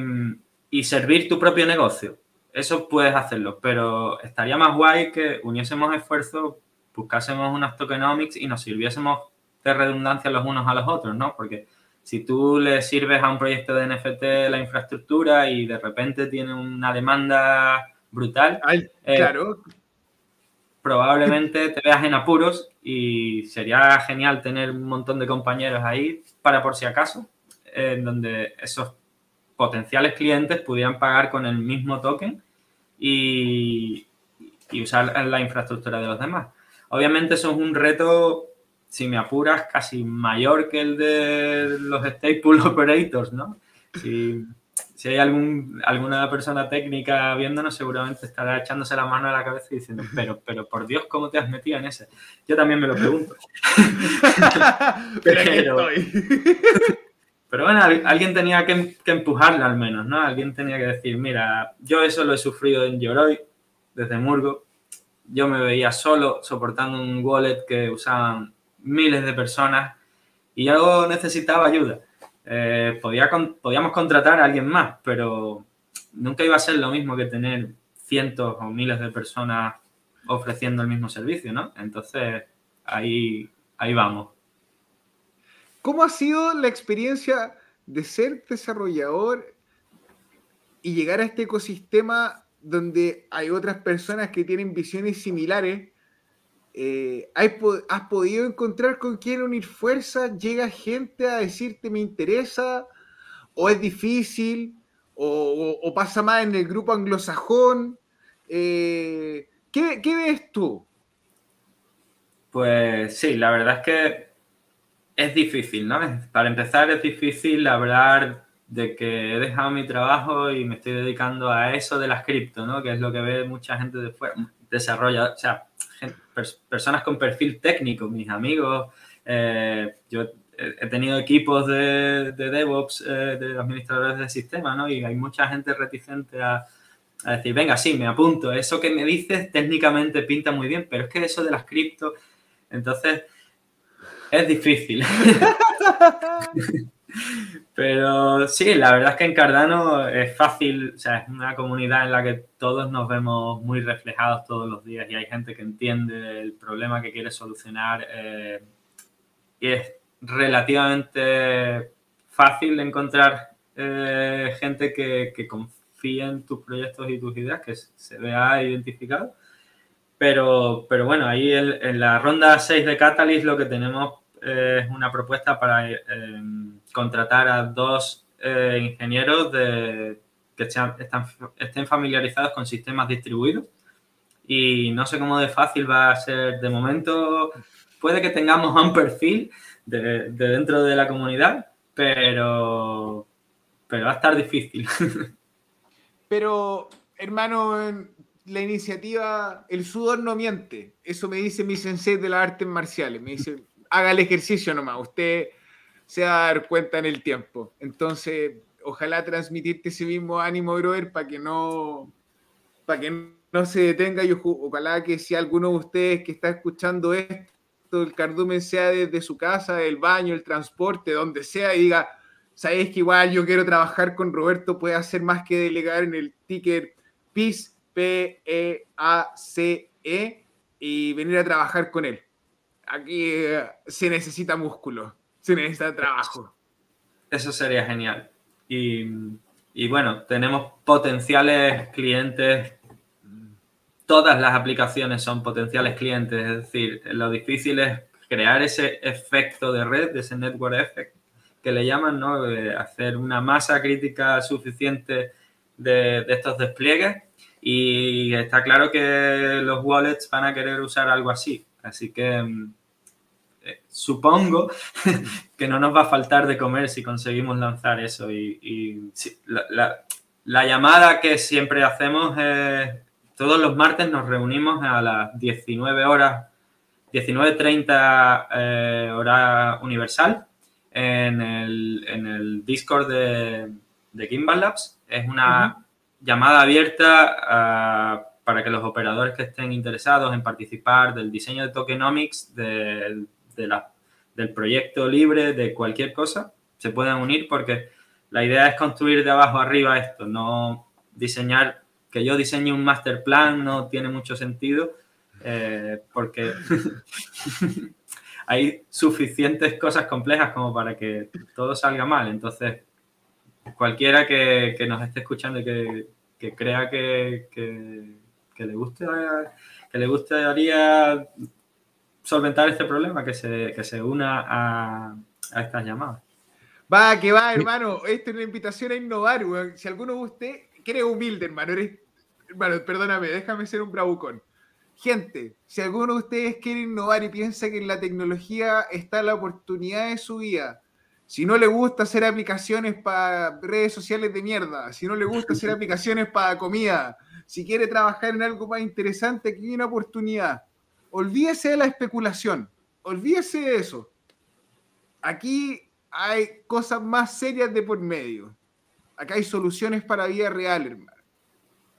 [SPEAKER 3] y servir tu propio negocio eso puedes hacerlo, pero estaría más guay que uniésemos esfuerzos, buscásemos unas tokenomics y nos sirviésemos de redundancia los unos a los otros, ¿no? Porque si tú le sirves a un proyecto de NFT la infraestructura y de repente tiene una demanda brutal,
[SPEAKER 2] eh, claro.
[SPEAKER 3] probablemente te veas en apuros y sería genial tener un montón de compañeros ahí para por si acaso, en donde esos potenciales clientes pudieran pagar con el mismo token y, usar la infraestructura de los demás. Obviamente eso es un reto, si me apuras, casi mayor que el de los stable operators, ¿no? Si, hay algún, alguna persona técnica viéndonos, seguramente estará echándose la mano a la cabeza y diciendo, pero, pero por Dios, ¿cómo te has metido en ese? Yo también me lo pregunto. pero, pero bueno, alguien tenía que, empujarlo al menos, ¿no? Alguien tenía que decir, mira, yo eso lo he sufrido en Yoroi, desde Murgo. Yo me veía solo soportando un wallet que usaban miles de personas y yo necesitaba ayuda. Eh, podía, podíamos contratar a alguien más, pero nunca iba a ser lo mismo que tener cientos o miles de personas ofreciendo el mismo servicio, ¿no? Entonces, ahí, ahí vamos.
[SPEAKER 2] ¿Cómo ha sido la experiencia de ser desarrollador y llegar a este ecosistema donde hay otras personas que tienen visiones similares? Eh, ¿Has podido encontrar con quién unir fuerzas? ¿Llega gente a decirte me interesa? ¿O es difícil? ¿O, pasa más en el grupo anglosajón? Eh, ¿qué, ¿Qué ves tú?
[SPEAKER 3] Pues sí, la verdad es que es difícil, ¿no? Para empezar es difícil hablar de que he dejado mi trabajo y me estoy dedicando a eso de las cripto, ¿no? Que es lo que ve mucha gente de fuera, desarrolla, o sea, personas con perfil técnico, mis amigos, eh, yo he tenido equipos de, DevOps, eh, de administradores de sistema, ¿no? Y hay mucha gente reticente a, a, decir, venga, sí, me apunto, eso que me dices técnicamente pinta muy bien, pero es que eso de las cripto, entonces es difícil. Pero sí, la verdad es que en Cardano es fácil, o sea, es una comunidad en la que todos nos vemos muy reflejados todos los días y hay gente que entiende el problema que quiere solucionar eh, y es relativamente fácil encontrar eh, gente que, que confíe en tus proyectos y tus ideas, que se vea identificado. Pero, pero bueno, ahí en la ronda 6 de Catalyst lo que tenemos es una propuesta para eh, contratar a dos eh, ingenieros que están, estén familiarizados con sistemas distribuidos. Y no sé cómo de fácil va a ser de momento. Puede que tengamos un perfil de, dentro de la comunidad, pero, pero va a estar difícil.
[SPEAKER 2] Pero, hermano, la iniciativa, el sudor no miente. Eso me dice mi sensei de las artes marciales. Me dice, haga el ejercicio nomás, usted se va a dar cuenta en el tiempo. Entonces, ojalá transmitirte ese mismo ánimo, brother, para que no, para que no se detenga. Yo, ojalá que si alguno de ustedes que está escuchando esto, el cardumen sea desde su casa, el baño, el transporte, donde sea, y diga, sabes que igual yo quiero trabajar con Roberto, puede hacer más que delegar en el ticker PIS, P-E-A-C-E, -E, y venir a trabajar con él aquí eh, se necesita músculo, se necesita trabajo.
[SPEAKER 3] Eso sería genial. Y, bueno, tenemos potenciales clientes. Todas las aplicaciones son potenciales clientes, es decir, lo difícil es crear ese efecto de red, ese network effect que le llaman, ¿no? hacer una masa crítica suficiente de, de estos despliegues y está claro que los wallets van a querer usar algo así. Así que mm, supongo que no nos va a faltar de comer si conseguimos lanzar eso. Y, la, llamada que siempre hacemos es, todos los martes nos reunimos a las 19 horas 19.30 eh, hora universal en el, Discord de, de, Gimbal Labs. Es una llamada abierta ah, para que los operadores que estén interesados en participar del diseño de tokenomics, de, del proyecto libre, de cualquier cosa, se puedan unir porque la idea es construir de abajo arriba esto, no diseñar, que yo diseñe un master plan no tiene mucho sentido eh, porque hay suficientes cosas complejas como para que todo salga mal. Entonces, cualquiera que, nos esté escuchando y que, crea que, le guste, que le gustaría solventar este problema, que se, se una a, estas llamadas.
[SPEAKER 2] Va, que va, hermano. Esta es una invitación a innovar, Si alguno de ustedes, que eres humilde, hermano, eres, hermano, perdóname, déjame ser un bravucón. Gente, si alguno de ustedes quiere innovar y piensa que en la tecnología está la oportunidad de su vida, si no le gusta hacer aplicaciones para redes sociales de mierda, si no le gusta hacer aplicaciones para comida, si quiere trabajar en algo más interesante, aquí hay una oportunidad. Olvídese de la especulación, olvídese de eso. Aquí hay cosas más serias de por medio. Acá hay soluciones para vida real, hermano.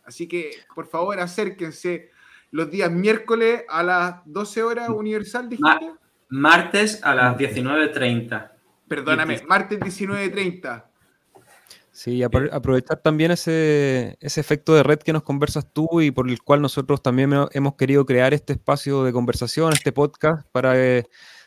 [SPEAKER 2] Así que, por favor, acérquense los días miércoles a las 12 horas universal, dijiste.
[SPEAKER 3] martes a las 19.30.
[SPEAKER 2] Perdóname, martes 19.30.
[SPEAKER 1] Sí, aprovechar también ese, ese, efecto de red que nos conversas tú y por el cual nosotros también hemos querido crear este espacio de conversación, este podcast, para eh,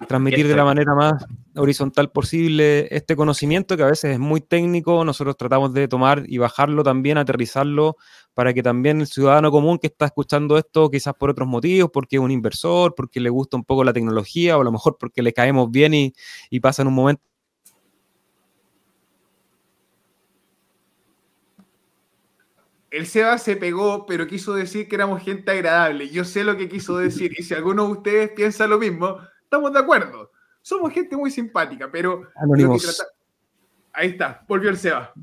[SPEAKER 1] transmitir de la manera más horizontal posible este conocimiento que a veces es muy técnico. Nosotros tratamos de tomar y bajarlo también, aterrizarlo, para que también el ciudadano común que está escuchando esto, quizás por otros motivos, porque es un inversor, porque le gusta un poco la tecnología, o a lo mejor porque le caemos bien y, y pasa en un momento
[SPEAKER 2] el Seba se pegó, pero quiso decir que éramos gente agradable. Yo sé lo que quiso decir. Y si alguno de ustedes piensa lo mismo, estamos de acuerdo. Somos gente muy simpática, pero. Ahí está, volvió el Seba.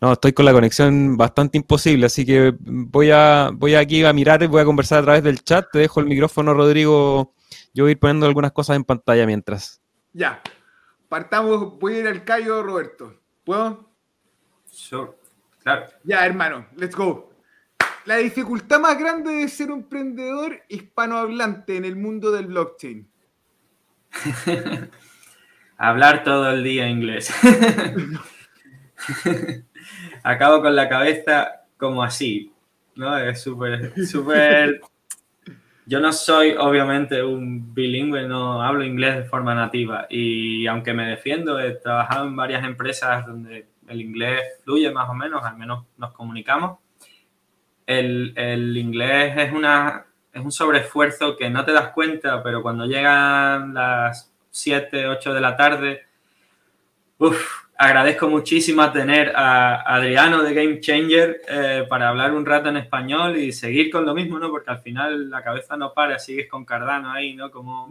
[SPEAKER 1] No, estoy con la conexión bastante imposible, así que voy a voy aquí a mirar y voy a conversar a través del chat. Te dejo el micrófono, Rodrigo. Yo voy a ir poniendo algunas cosas en pantalla mientras.
[SPEAKER 2] Ya. Partamos, voy a ir al callo, Roberto. ¿Puedo?
[SPEAKER 3] Sure.
[SPEAKER 2] Ya, hermano, let's go. La dificultad más grande de ser un emprendedor hispanohablante en el mundo del blockchain.
[SPEAKER 3] Hablar todo el día inglés. Acabo con la cabeza como así, ¿no? Es súper, súper... Yo no soy obviamente un bilingüe, no hablo inglés de forma nativa y aunque me defiendo, he trabajado en varias empresas donde el inglés fluye más o menos, al menos nos comunicamos. El, inglés es, una, es un sobreesfuerzo que no te das cuenta, pero cuando llegan las 7, 8 de la tarde, agradezco muchísimo tener a Adriano de Game Changer eh, para hablar un rato en español y seguir con lo mismo, ¿no? Porque al final la cabeza no para, sigues con Cardano ahí, ¿no? Como,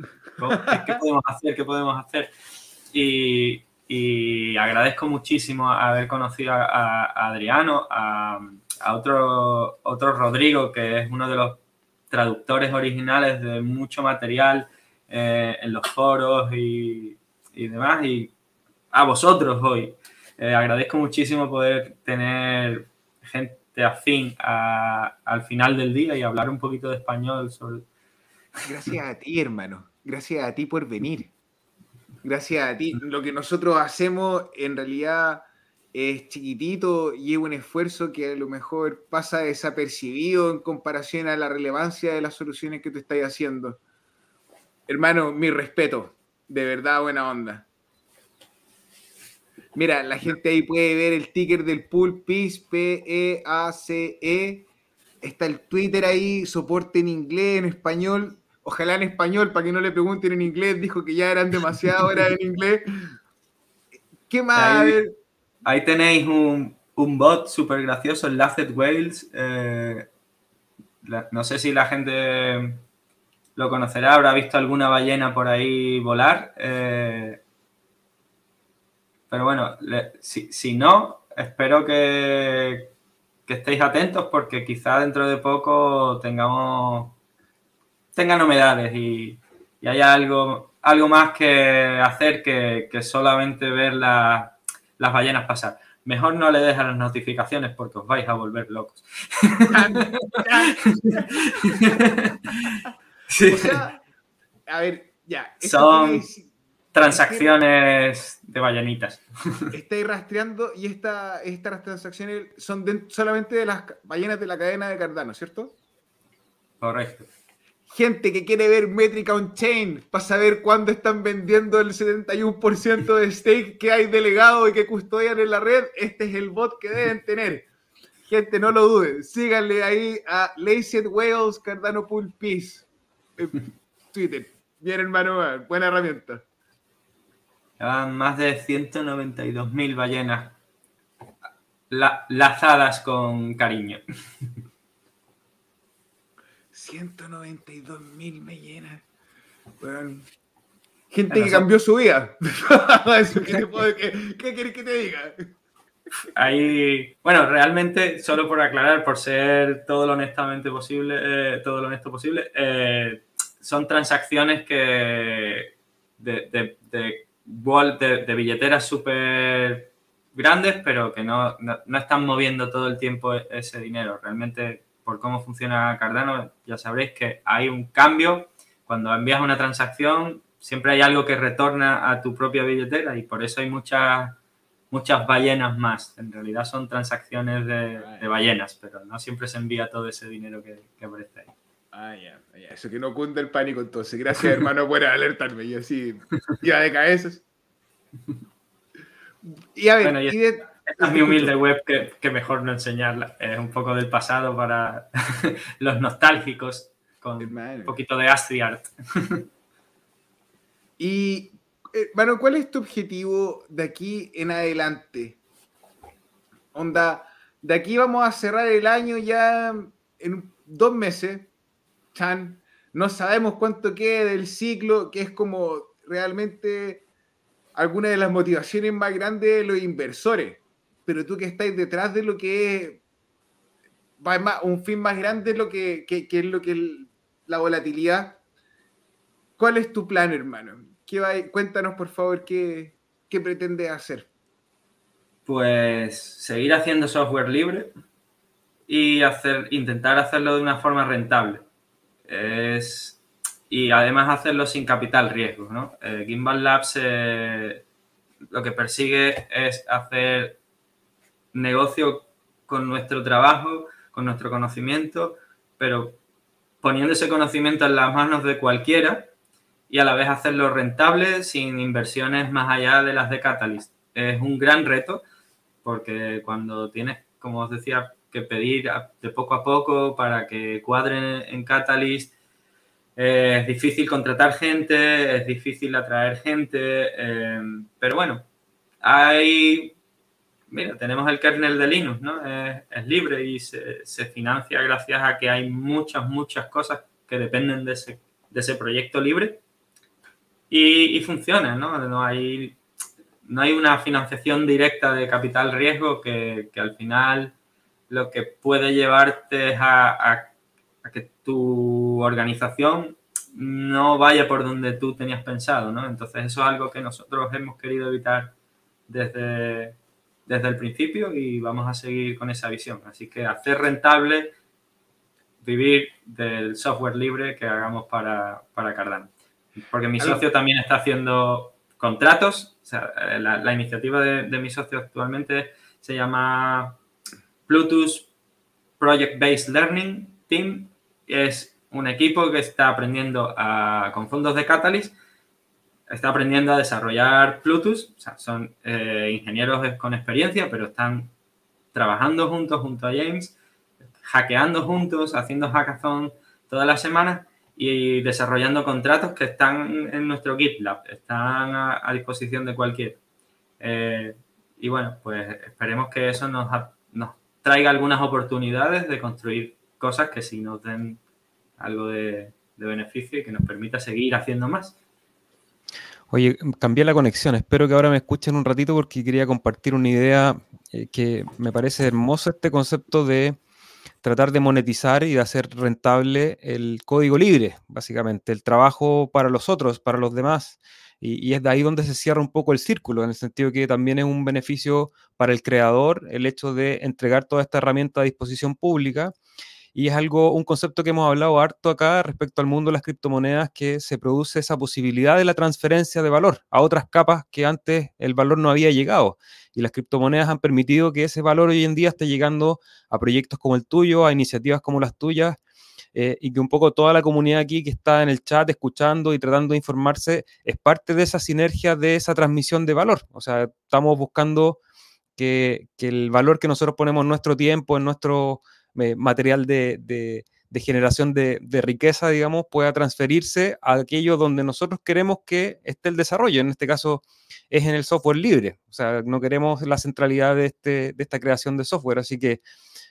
[SPEAKER 3] ¿qué podemos hacer? ¿Qué podemos hacer? Y, y agradezco muchísimo haber conocido a, Adriano, a, otro, otro Rodrigo, que es uno de los traductores originales de mucho material eh, en los foros y, demás, y a vosotros hoy. Eh, agradezco muchísimo poder tener gente afín al final del día y hablar un poquito de español sobre...
[SPEAKER 2] Gracias a ti, hermano. Gracias a ti por venir. Gracias a ti. Lo que nosotros hacemos en realidad es chiquitito y es un esfuerzo que a lo mejor pasa desapercibido en comparación a la relevancia de las soluciones que tú estás haciendo. Hermano, mi respeto. De verdad, buena onda. Mira, la gente ahí puede ver el ticker del pool PIS, P-E-A-C-E. -E. Está el Twitter ahí, soporte en inglés, en español ojalá en español, para que no le pregunten en inglés, dijo que ya eran demasiado horas en inglés. ¿Qué más?
[SPEAKER 3] Ahí, tenéis un, bot súper gracioso, el Lacet Whales. Eh, no sé si la gente lo conocerá, habrá visto alguna ballena por ahí volar. Eh, pero bueno, si, no, espero que, que estéis atentos porque quizá dentro de poco tengamos tenga novedades y, y hay algo, algo más que hacer que, solamente ver las ballenas pasar. Mejor no le dejes las notificaciones porque os vais a volver locos.
[SPEAKER 2] a ver, ya.
[SPEAKER 3] Son transacciones de ballenitas.
[SPEAKER 2] Estáis rastreando y esta, estas transacciones son solamente de las ballenas de la cadena de Cardano, ¿cierto?
[SPEAKER 3] Correcto.
[SPEAKER 2] Gente que quiere ver métrica on-chain para saber cuándo están vendiendo el 71% de stake que hay delegado y que custodian en la red, este es el bot que deben tener. Gente, no lo duden. Síganle ahí a Lazy Whales Cardano Pool Peace. Twitter. Bien, hermano, buena herramienta.
[SPEAKER 3] Llevan más de 192.000 ballenas lazadas con cariño.
[SPEAKER 2] 192 mil me llena. gente que cambió su vida. ¿Qué, quieres que te diga?
[SPEAKER 3] Ahí, bueno, realmente, solo por aclarar, por ser todo lo honestamente posible, eh, todo lo honesto posible, eh, son transacciones que de, de, de, de billeteras súper grandes, pero que no, no, están moviendo todo el tiempo ese dinero. Realmente por cómo funciona Cardano, ya sabréis que hay un cambio. Cuando envías una transacción, siempre hay algo que retorna a tu propia billetera y por eso hay muchas, muchas ballenas más. En realidad son transacciones de, ballenas, pero no siempre se envía todo ese dinero que, aparece ahí.
[SPEAKER 2] Ah, ya, Eso que no cunde el pánico entonces. Gracias, hermano, por alertarme. Yo sí iba de cabezas.
[SPEAKER 3] Y a ver, y de, es mi humilde web que, mejor no enseñarla. Es un poco del pasado para los nostálgicos, con un poquito de AstriArt.
[SPEAKER 2] y, bueno, eh, ¿cuál es tu objetivo de aquí en adelante? Onda, de aquí vamos a cerrar el año ya en dos meses. Chan, no sabemos cuánto queda del ciclo, que es como realmente alguna de las motivaciones más grandes de los inversores pero tú que estás detrás de lo que es un fin más grande lo que, es lo que es la volatilidad. ¿Cuál es tu plan, hermano? ¿Qué cuéntanos, por favor, qué, qué pretendes hacer.
[SPEAKER 3] Pues seguir haciendo software libre y hacer, intentar hacerlo de una forma rentable. Es, y además hacerlo sin capital riesgo. ¿no? Eh, Gimbal Labs eh, lo que persigue es hacer negocio con nuestro trabajo, con nuestro conocimiento, pero poniendo ese conocimiento en las manos de cualquiera y a la vez hacerlo rentable sin inversiones más allá de las de Catalyst. Es un gran reto porque cuando tienes, como os decía, que pedir de poco a poco para que cuadren en Catalyst, eh, es difícil contratar gente, es difícil atraer gente, eh, pero bueno, hay mira, tenemos el kernel de Linux, ¿no? Es, libre y se, financia gracias a que hay muchas, muchas cosas que dependen de ese, proyecto libre y, funciona, ¿no? No hay, no hay una financiación directa de capital riesgo que, al final lo que puede llevarte es a, que tu organización no vaya por donde tú tenías pensado, ¿no? Entonces eso es algo que nosotros hemos querido evitar desde, desde el principio y vamos a seguir con esa visión. Así que hacer rentable, vivir del software libre que hagamos para, para Cardano. Porque mi socio también está haciendo contratos. Eh, la, iniciativa de, mi socio actualmente se llama Bluetooth Project Based Learning Team. Es un equipo que está aprendiendo con fondos de Catalyst está aprendiendo a desarrollar sea, son eh, ingenieros con experiencia, pero están trabajando juntos, junto a James, hackeando juntos, haciendo hackathon todas las semanas y desarrollando contratos que están en nuestro GitLab, están a, disposición de cualquiera. Eh, y bueno, pues esperemos que eso nos, nos traiga algunas oportunidades de construir cosas que sí nos den algo de beneficio y que nos permita seguir haciendo más.
[SPEAKER 1] Oye, cambié la conexión. Espero que ahora me escuchen un ratito porque quería compartir una idea eh, que me parece hermoso este concepto de tratar de monetizar y de hacer rentable el código libre, básicamente, el trabajo para los otros, para los demás. Y, es de ahí donde se cierra un poco el círculo, en el sentido que también es un beneficio para el creador el hecho de entregar toda esta herramienta a disposición pública. Y es algo, un concepto que hemos hablado harto acá respecto al mundo de las criptomonedas, que se produce esa posibilidad de la transferencia de valor a otras capas que antes el valor no había llegado. Y las criptomonedas han permitido que ese valor hoy en día esté llegando a proyectos como el tuyo, a iniciativas como las tuyas, eh, y que un poco toda la comunidad aquí que está en el chat escuchando y tratando de informarse es parte de esa sinergia, de esa transmisión de valor. O sea, estamos buscando que, el valor que nosotros ponemos en nuestro tiempo, en nuestro material de, generación de, riqueza, digamos, pueda transferirse a aquello donde nosotros queremos que esté el desarrollo. En este caso es en el software libre. O sea, no queremos la centralidad de, este, de esta creación de software. Así que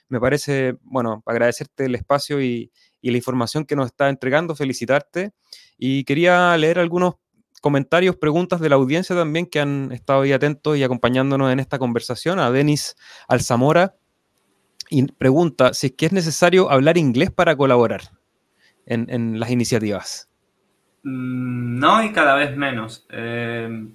[SPEAKER 1] me parece, bueno, agradecerte el espacio y, y la información que nos está entregando, felicitarte. Y quería leer algunos comentarios, preguntas de la audiencia también que han estado ahí atentos y acompañándonos en esta conversación. A Denis Alzamora pregunta si es que es necesario hablar inglés para colaborar en, las iniciativas.
[SPEAKER 3] Mm, no, y cada vez menos. Eh,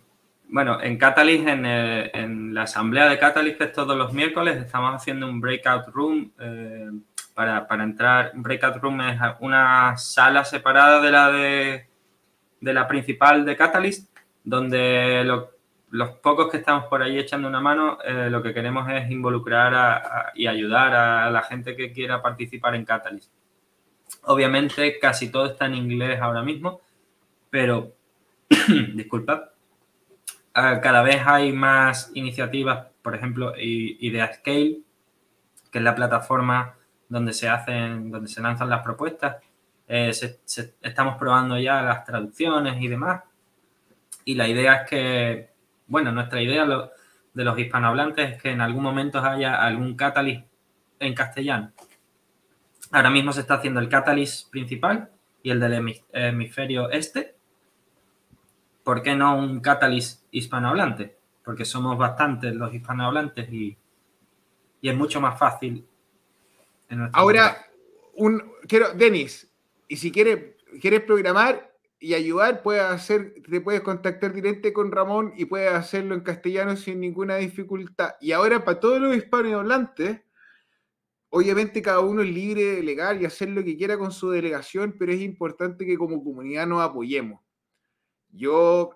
[SPEAKER 3] bueno, en Catalyst, en, la asamblea de Catalyst, que es todos los miércoles, estamos haciendo un breakout room eh, para, entrar. Breakout room es una sala separada de la de, de la principal de Catalyst, donde los pocos que estamos por ahí echando una mano, eh, lo que queremos es involucrar y ayudar a la gente que quiera participar en Catalyst. Obviamente casi todo está en inglés ahora mismo, pero, disculpa, eh, cada vez hay más iniciativas, por ejemplo, Idea Scale, que es la plataforma donde se hacen, donde se lanzan las propuestas. Eh, estamos probando ya las traducciones y demás. Y la idea es que, bueno, nuestra idea de los hispanohablantes es que en algún momento haya algún catalyst en castellano. Ahora mismo se está haciendo el catalyst principal y el del hemisferio este. ¿Por qué no un catalyst hispanohablante? Porque somos bastantes los hispanohablantes y, y es mucho más fácil
[SPEAKER 2] Ahora, un, quiero, Denis, y si quieres, quieres programar y ayudar, puedes hacer, te puedes contactar directamente con Ramón y puedes hacerlo en castellano sin ninguna dificultad. Y ahora, para todos los hispanohablantes, obviamente cada uno es libre de delegar y hacer lo que quiera con su delegación, pero es importante que como comunidad nos apoyemos. Yo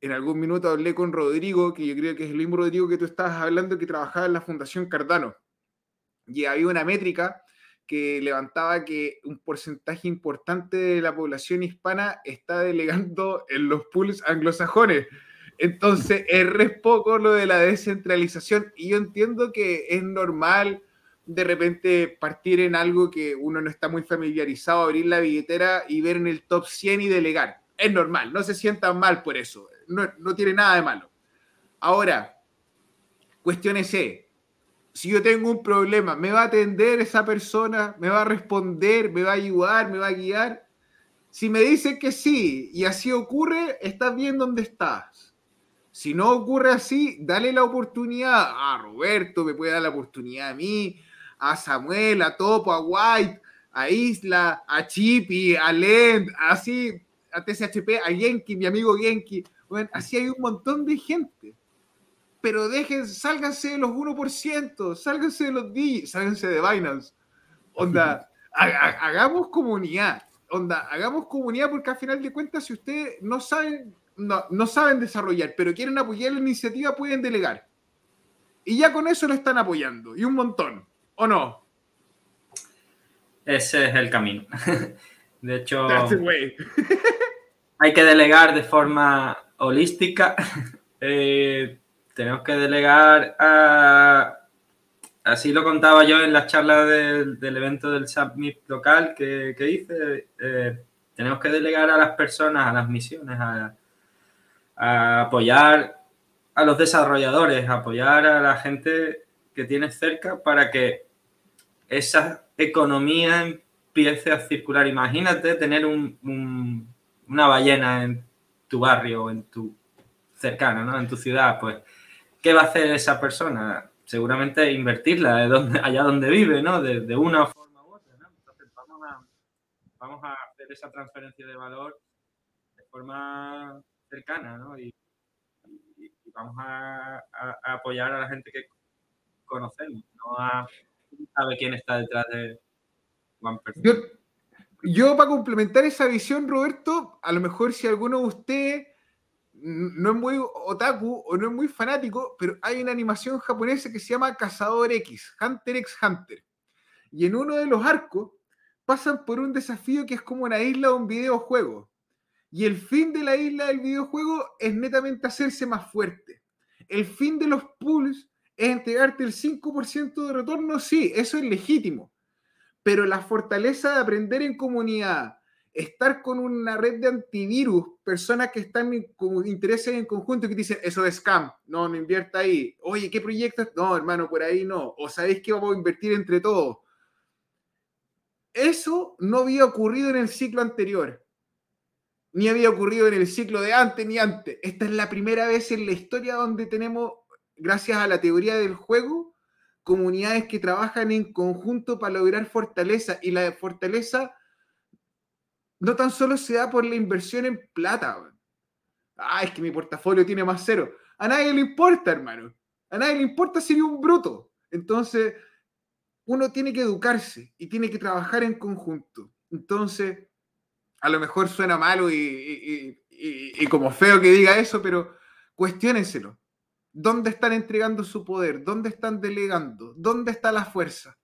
[SPEAKER 2] en algún minuto hablé con Rodrigo, que yo creo que es el mismo Rodrigo que tú estabas hablando, que trabajaba en la Fundación Cardano y había una métrica que levantaba que un porcentaje importante de la población hispana está delegando en los pools anglosajones. Entonces, es poco lo de la descentralización y yo entiendo que es normal de repente partir en algo que uno no está muy familiarizado, abrir la billetera y ver en el top 100 y delegar. Es normal, no se sientan mal por eso, no, no tiene nada de malo. Ahora, cuestión es, si yo tengo un problema, ¿me va a atender esa persona? ¿Me va a responder? ¿Me va a ayudar? ¿Me va a guiar? Si me dice que sí y así ocurre, estás bien donde estás. Si no ocurre así, dale la oportunidad a Roberto, me puede dar la oportunidad a mí, a Samuel, a Topo, a White, a Isla, a Chippy, a Lend, así, a TCHP, a Genki, mi amigo Genki. Bueno, así hay un montón de gente pero dejen, sálganse de los 1%, sálganse de los D, sálganse de Binance. Onda, hagamos comunidad. Onda, hagamos comunidad porque al final de cuentas, si ustedes no saben, no, no saben desarrollar, pero quieren apoyar la iniciativa, pueden delegar. Y ya con eso lo están apoyando. Y un montón. ¿O no?
[SPEAKER 3] Ese es el camino. De hecho, hay que delegar de forma holística. Eh, tenemos que delegar a... Así lo contaba yo en las charlas del, evento del Summit local que, hice. Eh, tenemos que delegar a las personas, a las misiones, a, apoyar a los desarrolladores, apoyar a la gente que tienes cerca para que esa economía empiece a circular. Imagínate tener una ballena en tu barrio, en tu cercano, ¿no? En tu ciudad, pues ¿qué va a hacer esa persona? seguramente invertirla donde, allá donde vive, ¿no? De, una forma u otra, ¿no? Entonces vamos a, hacer esa transferencia de valor de forma cercana, ¿no? Y, vamos a, apoyar a la gente que conocemos, no a saber quién está detrás de One
[SPEAKER 2] Yo, yo, para complementar esa visión, Roberto, a lo mejor si alguno de ustedes no es muy otaku o no es muy fanático, pero hay una animación japonesa que se llama Cazador X, Hunter x Hunter. Y en uno de los arcos pasan por un desafío que es como una isla o un videojuego. Y el fin de la isla del videojuego es netamente hacerse más fuerte. El fin de los pools es entregarte el 5% de retorno, sí, eso es legítimo. Pero la fortaleza de aprender en comunidad, estar con una red de antivirus, personas que están con intereses en conjunto que dicen, eso es scam, no, no invierta ahí. Oye, ¿qué proyecto? No, hermano, por ahí no. O sabéis que vamos a invertir entre todos. Eso no había ocurrido en el ciclo anterior. Ni había ocurrido en el ciclo de antes ni antes. Esta es la primera vez en la historia donde tenemos, gracias a la teoría del juego, comunidades que trabajan en conjunto para lograr fortaleza. Y la fortaleza no tan solo se da por la inversión en plata. Ah, es que mi portafolio tiene más cero. A nadie le importa, hermano. A nadie le importa si un bruto. Entonces, uno tiene que educarse y tiene que trabajar en conjunto. Entonces, a lo mejor suena malo y, y como feo que diga eso, pero cuestiónenselo. ¿Dónde están entregando su poder? ¿Dónde están delegando? ¿Dónde está la fuerza?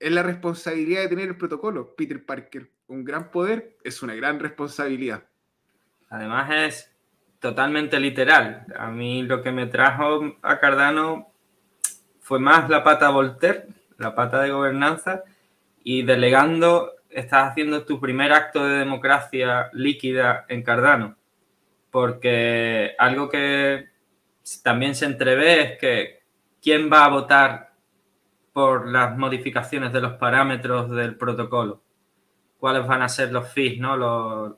[SPEAKER 2] Es la responsabilidad de tener el protocolo, Peter Parker. Un gran poder es una gran responsabilidad.
[SPEAKER 3] Además es totalmente literal. A mí lo que me trajo a Cardano fue más la pata Voltaire, la pata de gobernanza, y delegando estás haciendo tu primer acto de democracia líquida en Cardano. Porque algo que también se entrevé es que quién va a votar por las modificaciones de los parámetros del protocolo. ¿Cuáles van a ser los fees, ¿no? los,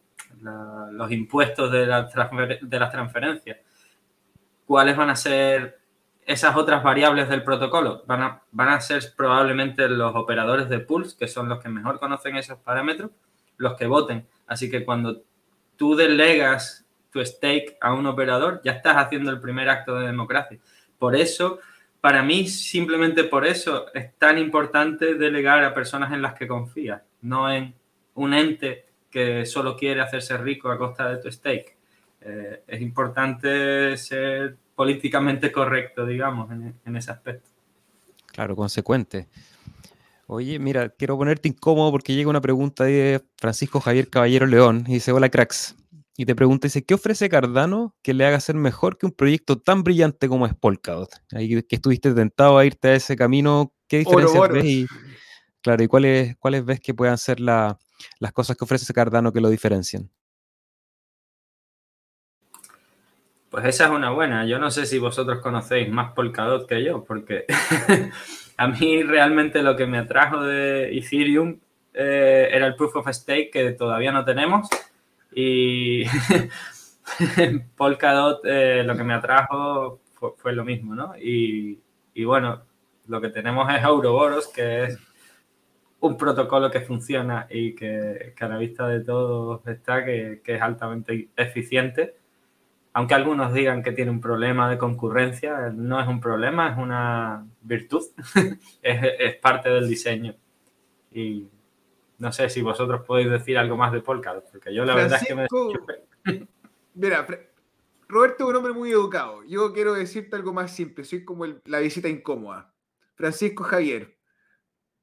[SPEAKER 3] los impuestos de, de las transferencias? ¿Cuáles van a ser esas otras variables del protocolo? Van a, van a ser probablemente los operadores de pools, que son los que mejor conocen esos parámetros, los que voten. Así que cuando tú delegas tu stake a un operador, ya estás haciendo el primer acto de democracia. Por eso para mí, simplemente por eso, es tan importante delegar a personas en las que confías, no en un ente que solo quiere hacerse rico a costa de tu stake. Eh, es importante ser políticamente correcto, digamos, en, ese aspecto.
[SPEAKER 1] Claro, consecuente. Oye, mira, quiero ponerte incómodo porque llega una pregunta de Francisco Javier Caballero León y dice, hola cracks, y te pregunta, dice, ¿qué ofrece Cardano que le haga ser mejor que un proyecto tan brillante como es Polkadot? Ahí que estuviste tentado a irte a ese camino, ¿qué diferencias ves? Y, claro, ¿y cuáles, cuáles ves que puedan ser las cosas que ofrece Cardano que lo diferencian?
[SPEAKER 3] Pues esa es una buena. Yo no sé si vosotros conocéis más Polkadot que yo, porque a mí realmente lo que me atrajo de Ethereum eh, era el proof of stake que todavía no tenemos y Polkadot eh, lo que me atrajo fue, lo mismo, ¿no? Y, bueno, lo que tenemos es Ouroboros, que es un protocolo que funciona y que, a la vista de todos está, que, es altamente eficiente. Aunque algunos digan que tiene un problema de concurrencia, no es un problema, es una virtud, es, es parte del diseño. Y no sé si vosotros podéis decir algo más de Polkadot, porque yo la verdad es que me...
[SPEAKER 2] Mira, Roberto es un hombre muy educado. Yo quiero decirte algo más simple. Soy como la visita incómoda. Francisco Javier.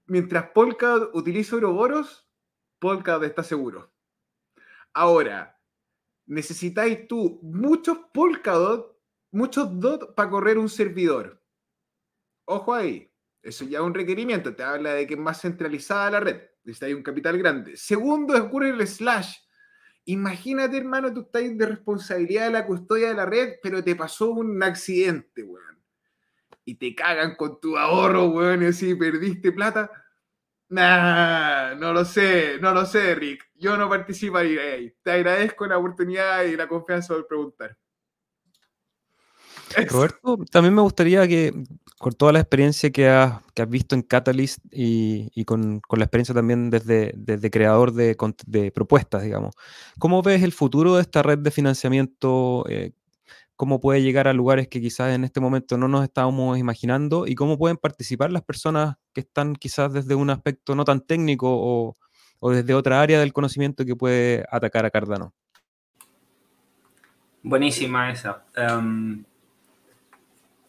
[SPEAKER 2] Mientras Polkadot utiliza Ouroboros, Polkadot está seguro. Ahora, necesitáis tú muchos Polkadot, muchos DOT para correr un servidor. Ojo ahí. Eso ya es un requerimiento. Te habla de que es más centralizada la red hay un capital grande. Segundo, ocurre el slash. Imagínate, hermano, tú estás de responsabilidad de la custodia de la red, pero te pasó un accidente, weón. Y te cagan con tu ahorro, weón, y así perdiste plata. Nah, no lo sé, no lo sé, Rick. Yo no participaría ahí. Te agradezco la oportunidad y la confianza de preguntar.
[SPEAKER 1] Roberto, también me gustaría que, con toda la experiencia que has, visto en Catalyst y, con, la experiencia también desde, creador de, propuestas, digamos, ¿cómo ves el futuro de esta red de financiamiento? Eh, ¿Cómo puede llegar a lugares que quizás en este momento no nos estábamos imaginando? ¿Y cómo pueden participar las personas que están quizás desde un aspecto no tan técnico o, o desde otra área del conocimiento que puede atacar a Cardano?
[SPEAKER 3] Buenísima esa. Em,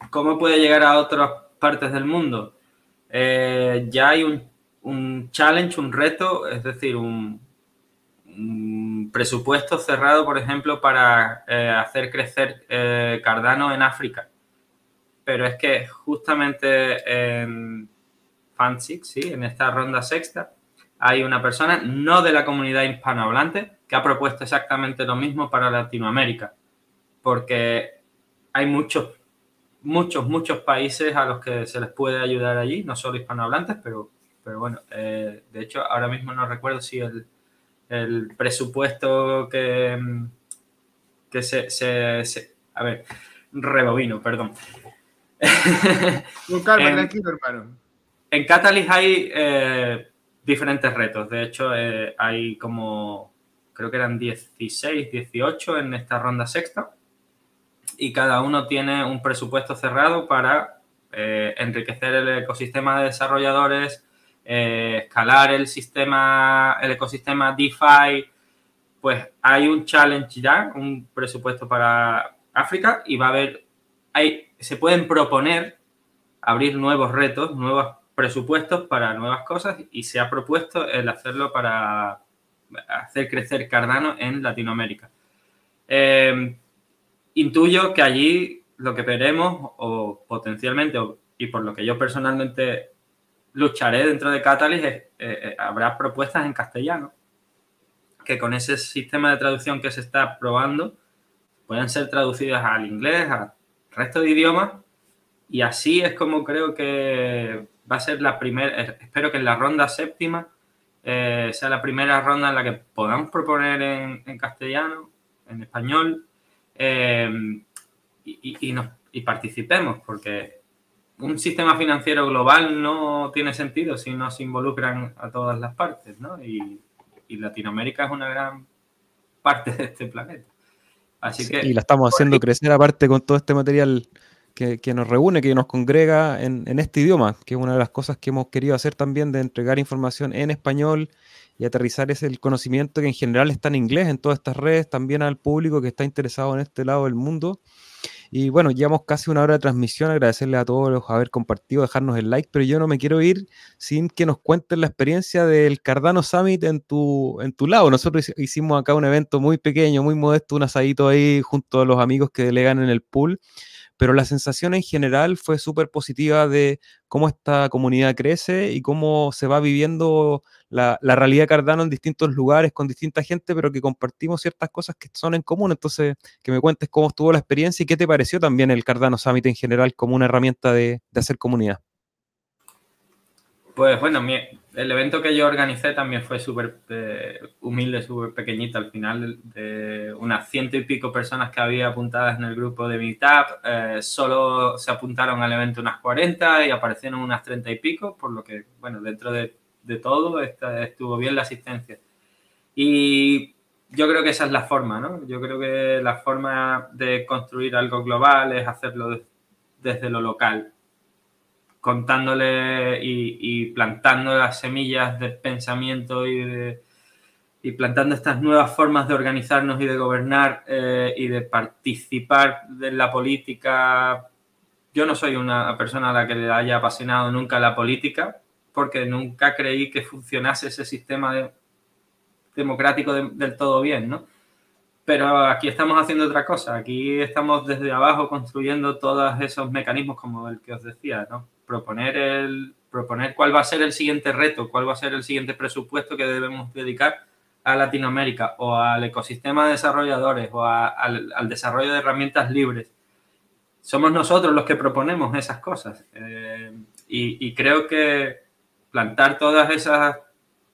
[SPEAKER 3] ¿Cómo puede llegar a otras partes del mundo? Eh, ya hay un, challenge, un reto, es decir, un, presupuesto cerrado, por ejemplo, para eh, hacer crecer eh, Cardano en África. Pero es que justamente en Fansix, ¿sí? en esta ronda sexta, hay una persona no de la comunidad hispanohablante que ha propuesto exactamente lo mismo para Latinoamérica porque hay muchos, muchos, muchos países a los que se les puede ayudar allí, no solo hispanohablantes, pero, pero bueno, eh, de hecho ahora mismo no recuerdo si el, presupuesto que, que se, A ver, rebobino, perdón.
[SPEAKER 2] Calma, tranquilo, hermano.
[SPEAKER 3] En Catalyst hay eh, diferentes retos. De hecho, eh, hay como, creo que eran 16, 18 en esta ronda sexta y cada uno tiene un presupuesto cerrado para eh, enriquecer el ecosistema de desarrolladores, eh, escalar el sistema, el ecosistema DeFi. Pues hay un challenge ya, un presupuesto para África y va a haber, hay, se pueden proponer abrir nuevos retos, nuevos presupuestos para nuevas cosas y se ha propuesto el hacerlo para hacer crecer Cardano en Latinoamérica. Eh, intuyo que allí lo que veremos, o potencialmente, y por lo que yo personalmente lucharé dentro de Catalyst, eh, eh, habrá propuestas en castellano que con ese sistema de traducción que se está probando puedan ser traducidas al inglés, al resto de idiomas, y así es como creo que va a ser la primera, espero que en la ronda séptima eh, sea la primera ronda en la que podamos proponer en castellano, en español, Em, y, y, participemos, porque un sistema financiero global no tiene sentido si no se involucran a todas las partes, ¿no? Y, Latinoamérica es una gran parte de este planeta. Así que,
[SPEAKER 1] y la estamos haciendo crecer aparte con todo este material que, nos reúne, que nos congrega en, en, este idioma, que es una de las cosas que hemos querido hacer también de entregar información en español y aterrizar ese el conocimiento que en general está en inglés en todas estas redes, también al público que está interesado en este lado del mundo. Y bueno, llevamos casi una hora de transmisión, agradecerle a todos los haber compartido, dejarnos el like, pero yo no me quiero ir sin que nos cuenten la experiencia del Cardano Summit en tu, en tu lado. Nosotros hicimos acá un evento muy pequeño, muy modesto, un asadito ahí junto a los amigos que delegan en el pool pero la sensación en general fue súper positiva de cómo esta comunidad crece y cómo se va viviendo la, realidad Cardano en distintos lugares con distinta gente, pero que compartimos ciertas cosas que son en común. Entonces, que me cuentes cómo estuvo la experiencia y qué te pareció también el Cardano Summit en general como una herramienta de, de hacer comunidad.
[SPEAKER 3] Pues bueno, el evento que yo organicé también fue súper eh, humilde, súper pequeñito. Al final, de unas ciento y pico personas que había apuntadas en el grupo de Meetup, eh, solo se apuntaron al evento unas 40 y aparecieron unas 30 y pico, por lo que, bueno, dentro de, todo estuvo bien la asistencia. Y yo creo que esa es la forma, ¿no? Yo creo que la forma de construir algo global es hacerlo desde lo local contándole y, plantando las semillas de pensamiento y, plantando estas nuevas formas de organizarnos y de gobernar eh, y de participar de la política. Yo no soy una persona a la que le haya apasionado nunca la política, porque nunca creí que funcionase ese sistema democrático del todo bien, ¿no? Pero aquí estamos haciendo otra cosa, aquí estamos desde abajo construyendo todos esos mecanismos como el que os decía, ¿no? Proponer, el, proponer cuál va a ser el siguiente reto, cuál va a ser el siguiente presupuesto que debemos dedicar a Latinoamérica o al ecosistema de desarrolladores o al, desarrollo de herramientas libres. Somos nosotros los que proponemos esas cosas. Eh, y, creo que plantar todas esas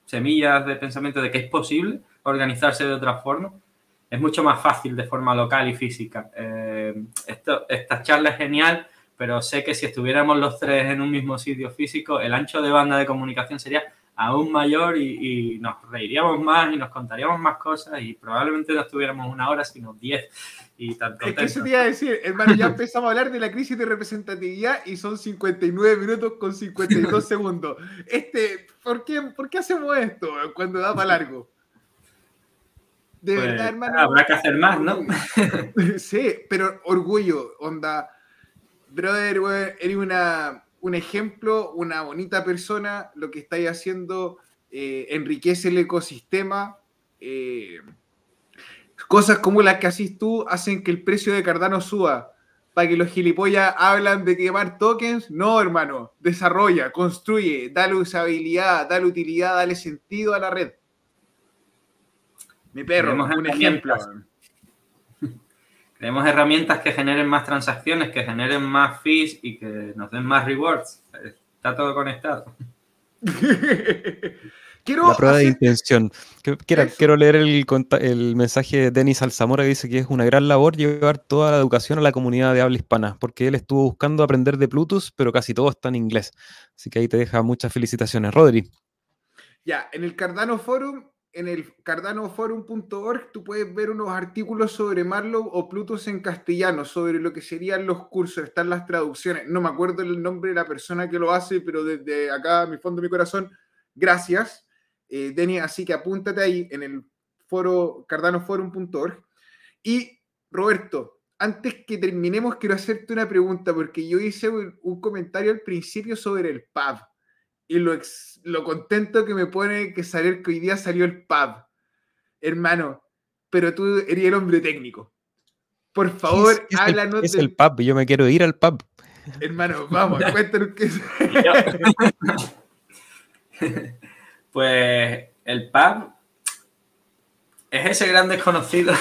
[SPEAKER 3] semillas de pensamiento de que es posible organizarse de otra forma es mucho más fácil de forma local y física. Eh, esta charla es genial, pero sé que si estuviéramos los tres en un mismo sitio físico, el ancho de banda de comunicación sería aún mayor y, nos reiríamos más y nos contaríamos más cosas y probablemente no estuviéramos una hora, sino diez. Y tanto
[SPEAKER 2] es que eso te iba a decir, hermano, ya empezamos a hablar de la crisis de representatividad y son 59 minutos con 52 segundos. Este, ¿por qué, ¿por qué hacemos esto cuando da para largo?
[SPEAKER 3] De pues, verdad, hermano. Habrá que hacer más, ¿no?
[SPEAKER 2] sí, pero orgullo, onda. Brother, eres una, un ejemplo, una bonita persona, lo que estáis haciendo eh, enriquece el ecosistema. Eh, cosas como las que haces tú hacen que el precio de Cardano suba. Para que los gilipollas hablan de quemar tokens, no, hermano. Desarrolla, construye, dale usabilidad, dale utilidad, dale sentido a la red. Mi perro, un ejemplo.
[SPEAKER 3] Tenemos herramientas que generen más transacciones, que generen más fees y que nos den más rewards. Está todo conectado.
[SPEAKER 1] quiero la prueba de intención. Quiero, quiero leer el, el, mensaje de Denis Alzamora que dice que es una gran labor llevar toda la educación a la comunidad de habla hispana, porque él estuvo buscando aprender de Plutus, pero casi todo está en inglés. Así que ahí te deja muchas felicitaciones, Rodri.
[SPEAKER 2] Ya, en el Cardano Forum en el cardanoforum.org tú puedes ver unos artículos sobre Marlow o Plutus en castellano, sobre lo que serían los cursos, están las traducciones. No me acuerdo el nombre de la persona que lo hace, pero desde acá, mi fondo mi corazón, gracias, eh, Denny. Así que apúntate ahí en el foro cardanoforum.org. Y Roberto, antes que terminemos, quiero hacerte una pregunta, porque yo hice un comentario al principio sobre el pub y lo, lo contento que me pone que salir que hoy día salió el pub. Hermano, pero tú eres el hombre técnico. Por favor,
[SPEAKER 1] es, háblanos. Es, el pub, yo me quiero ir al pub.
[SPEAKER 2] Hermano, vamos, cuéntanos qué es.
[SPEAKER 3] pues el pub es ese gran desconocido.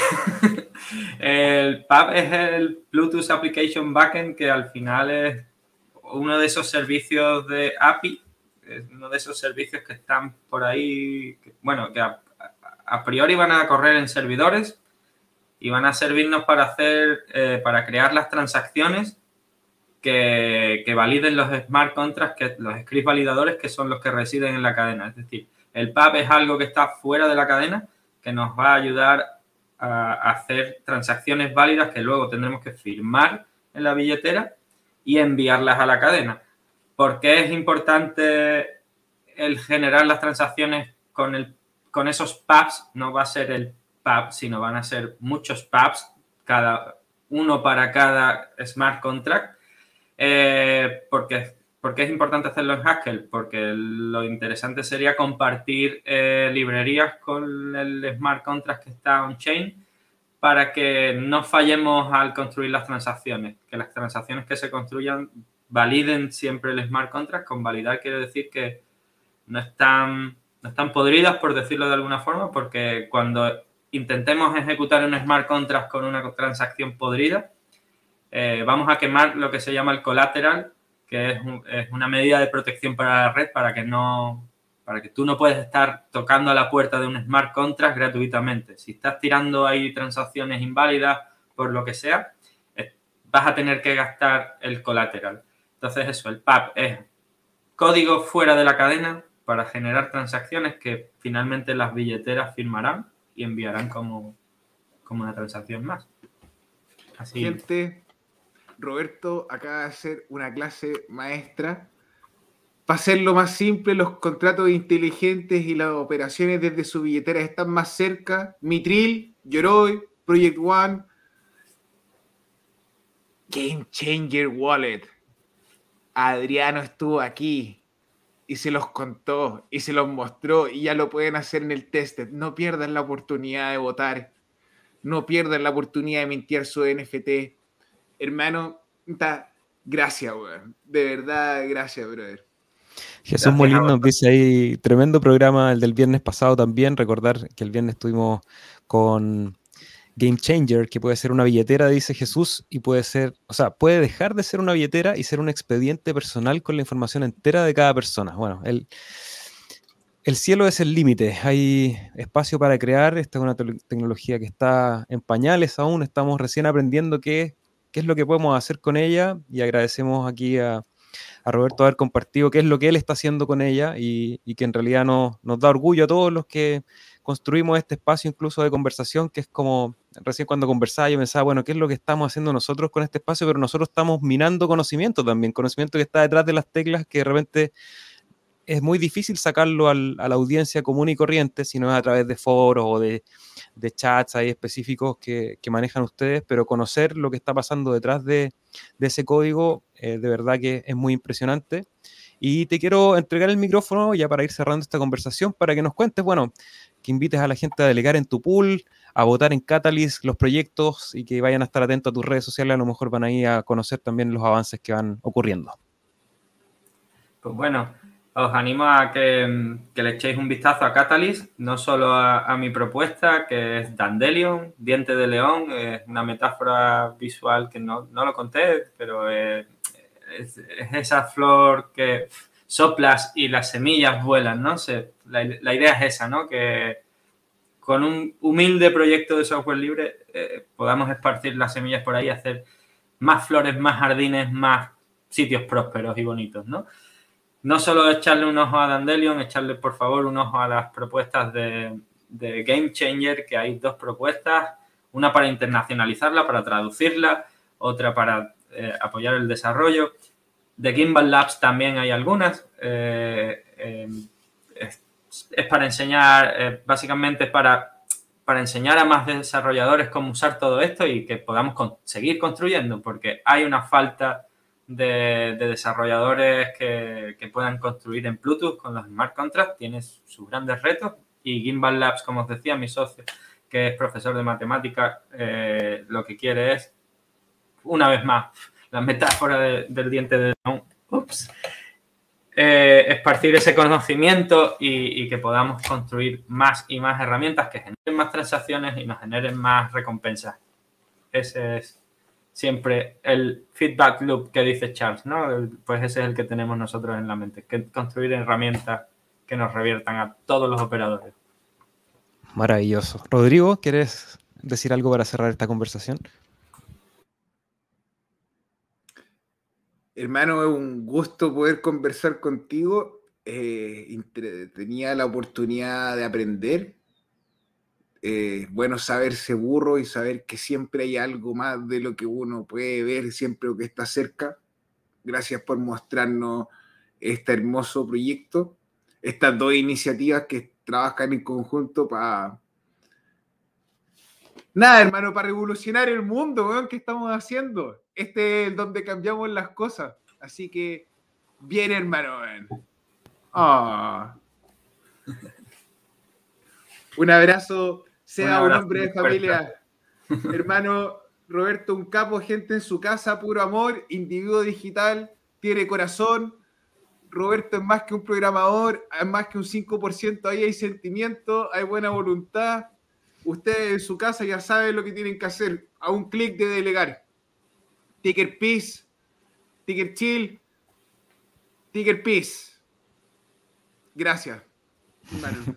[SPEAKER 3] el pub es el Bluetooth Application Backend que al final es uno de esos servicios de API es uno de esos servicios que están por ahí, bueno, que a, priori van a correr en servidores y van a servirnos para hacer, eh, para crear las transacciones que, validen los smart contracts, que, los scripts validadores que son los que residen en la cadena. Es decir, el PAP es algo que está fuera de la cadena que nos va a ayudar a hacer transacciones válidas que luego tendremos que firmar en la billetera y enviarlas a la cadena. ¿Por qué es importante el generar las transacciones con, esos pubs? No va a ser el pub, sino van a ser muchos pubs, cada uno para cada smart contract. Eh, porque, porque es importante hacerlo en Haskell, porque lo interesante sería compartir eh, librerías con el smart contract que está on-chain para que no fallemos al construir las transacciones, que las transacciones que se construyan validen siempre el smart contract. Con validar quiero decir que no están, no están podridas, por decirlo de alguna forma, porque cuando intentemos ejecutar un smart contract con una transacción podrida, eh, vamos a quemar lo que se llama el collateral, que es, es, una medida de protección para la red para que no para que tú no puedes estar tocando a la puerta de un smart contract gratuitamente. Si estás tirando ahí transacciones inválidas por lo que sea, vas a tener que gastar el colateral. Entonces eso, el PAP es código fuera de la cadena para generar transacciones que finalmente las billeteras firmarán y enviarán como, como una transacción más.
[SPEAKER 2] Así. Gente, Roberto acaba de hacer una clase maestra para hacerlo más simple, los contratos inteligentes y las operaciones desde su billetera están más cerca. Mitril, Yoroi, Project One, Game Changer Wallet. Adriano estuvo aquí y se los contó y se los mostró y ya lo pueden hacer en el test. No pierdan la oportunidad de votar. No pierdan la oportunidad de mintiar su NFT. Hermano, gracias, weón. De verdad, gracias, brother.
[SPEAKER 1] Jesús Molina nos dice ahí, tremendo programa el del viernes pasado también. Recordar que el viernes estuvimos con game changer, que puede ser una billetera, dice Jesús, y puede ser, o sea, puede dejar de ser una billetera y ser un expediente personal con la información entera de cada persona. Bueno, el, el cielo es el límite, hay espacio para crear, esta es una tecnología que está en pañales aún, estamos recién aprendiendo qué, qué es lo que podemos hacer con ella y agradecemos aquí a, Roberto haber compartido qué es lo que él está haciendo con ella y, que en realidad nos, nos da orgullo a todos los que construimos este espacio incluso de conversación, que es como, recién cuando conversaba yo pensaba, bueno, ¿qué es lo que estamos haciendo nosotros con este espacio? Pero nosotros estamos minando conocimiento también, conocimiento que está detrás de las teclas, que de repente es muy difícil sacarlo a la audiencia común y corriente, si no es a través de foros o de, chats ahí específicos que, manejan ustedes, pero conocer lo que está pasando detrás de, ese código, eh, de verdad que es muy impresionante. Y te quiero entregar el micrófono ya para ir cerrando esta conversación, para que nos cuentes, bueno, que invites a la gente a delegar en tu pool, a votar en Catalyst los proyectos y que vayan a estar atentos a tus redes sociales, a lo mejor van a ir a conocer también los avances que van ocurriendo.
[SPEAKER 3] Pues bueno, os animo a que, le echéis un vistazo a Catalyst, no solo a, mi propuesta, que es Dandelion, diente de león, es una metáfora visual que no, lo conté, pero es, es, esa flor que soplas y las semillas vuelan, ¿no? Se, la, idea es esa, ¿no? Que con un humilde proyecto de software libre eh, podamos esparcir las semillas por ahí, hacer más flores, más jardines, más sitios prósperos y bonitos, ¿no? No solo echarle un ojo a Dandelion, echarle por favor un ojo a las propuestas de, Game Changer, que hay dos propuestas, una para internacionalizarla, para traducirla, otra para eh, apoyar el desarrollo. De Gimbal Labs también hay algunas. Eh, es, para enseñar, eh, básicamente para, para enseñar a más desarrolladores cómo usar todo esto y que podamos seguir construyendo, porque hay una falta de, desarrolladores que, puedan construir en Bluetooth con los smart contracts, tiene sus grandes retos y Gimbal Labs, como os decía, mi socio, que es profesor de matemática, eh, lo que quiere es, una vez más, la metáfora del diente de ups, eh, esparcir ese conocimiento y, que podamos construir más y más herramientas que generen más transacciones y nos generen más recompensas. Ese es siempre el feedback loop que dice Charles, ¿no? Pues ese es el que tenemos nosotros en la mente, que construir herramientas que nos reviertan a todos los operadores.
[SPEAKER 1] Maravilloso. Rodrigo, ¿quieres decir algo para cerrar esta conversación?
[SPEAKER 2] Hermano, es un gusto poder conversar contigo. Eh, tenía la oportunidad de aprender. Eh, bueno saberse burro y saber que siempre hay algo más de lo que uno puede ver, siempre lo que está cerca. Gracias por mostrarnos este hermoso proyecto, estas dos iniciativas que trabajan en conjunto para... Nada, hermano, para revolucionar el mundo, ¿qué que estamos haciendo este es donde cambiamos las cosas. Así que, bien, hermano. Ah. Un abrazo, sea un, hombre de familia. hermano Roberto, un capo, gente en su casa, puro amor, individuo digital, tiene corazón. Roberto es más que un programador, es más que un 5%, ahí hay sentimiento, hay buena voluntad. Ustedes en su casa ya saben lo que tienen que hacer, a un clic de delegar. Ticker Peace, Ticker Chill, Ticker Peace. Gracias.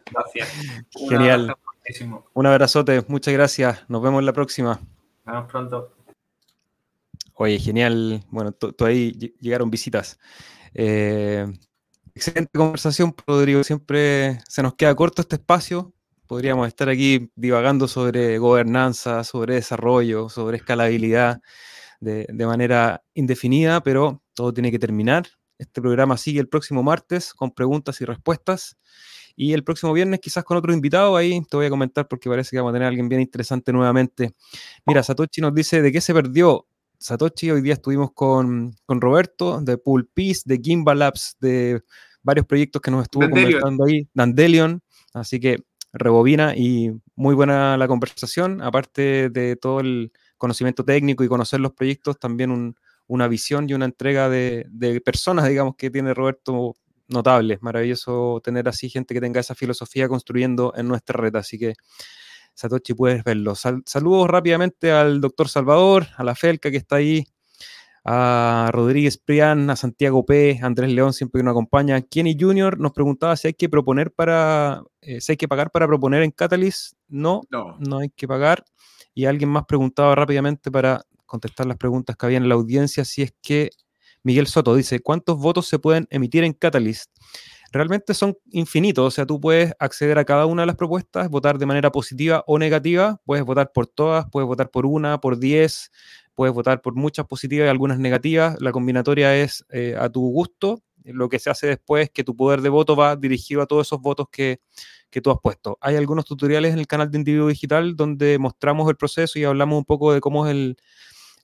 [SPEAKER 3] Gracias.
[SPEAKER 1] Genial. Un abrazote, muchas gracias. Nos vemos en la próxima.
[SPEAKER 3] Nos vemos pronto.
[SPEAKER 1] Oye, genial. Bueno, ahí llegaron visitas. Eh, excelente conversación, Rodrigo. Siempre se nos queda corto este espacio. Podríamos estar aquí divagando sobre gobernanza, sobre desarrollo, sobre escalabilidad de, manera indefinida, pero todo tiene que terminar. Este programa sigue el próximo martes con preguntas y respuestas. Y el próximo viernes quizás con otro invitado ahí, te voy a comentar porque parece que vamos a tener a alguien bien interesante nuevamente. Mira, Satoshi nos dice de qué se perdió. Satoshi, hoy día estuvimos con, Roberto de Pool Peace, de Gimbal Labs, de varios proyectos que nos estuvo conversando ahí, Dandelion, así que rebobina y muy buena la conversación, aparte de todo el, conocimiento técnico y conocer los proyectos, también una visión y una entrega de, personas, digamos, que tiene Roberto notable. Maravilloso tener así gente que tenga esa filosofía construyendo en nuestra red. Así que, Satoshi, puedes verlo. saludos rápidamente al doctor Salvador, a la Felca que está ahí, a Rodríguez Prián, a Santiago P., a Andrés León, siempre que nos acompaña. Kenny Junior nos preguntaba si hay que proponer para, eh, si hay que pagar para proponer en Catalyst. No, no, no hay que pagar. Y alguien más preguntaba rápidamente para contestar las preguntas que había en la audiencia, si es que Miguel Soto dice, ¿cuántos votos se pueden emitir en Catalyst? Realmente son infinitos, o sea, tú puedes acceder a cada una de las propuestas, votar de manera positiva o negativa, puedes votar por todas, puedes votar por una, por diez, puedes votar por muchas positivas y algunas negativas, la combinatoria es eh, a tu gusto, lo que se hace después es que tu poder de voto va dirigido a todos esos votos que, que tú has puesto. Hay algunos tutoriales en el canal de Individuo Digital donde mostramos el proceso y hablamos un poco de cómo es el,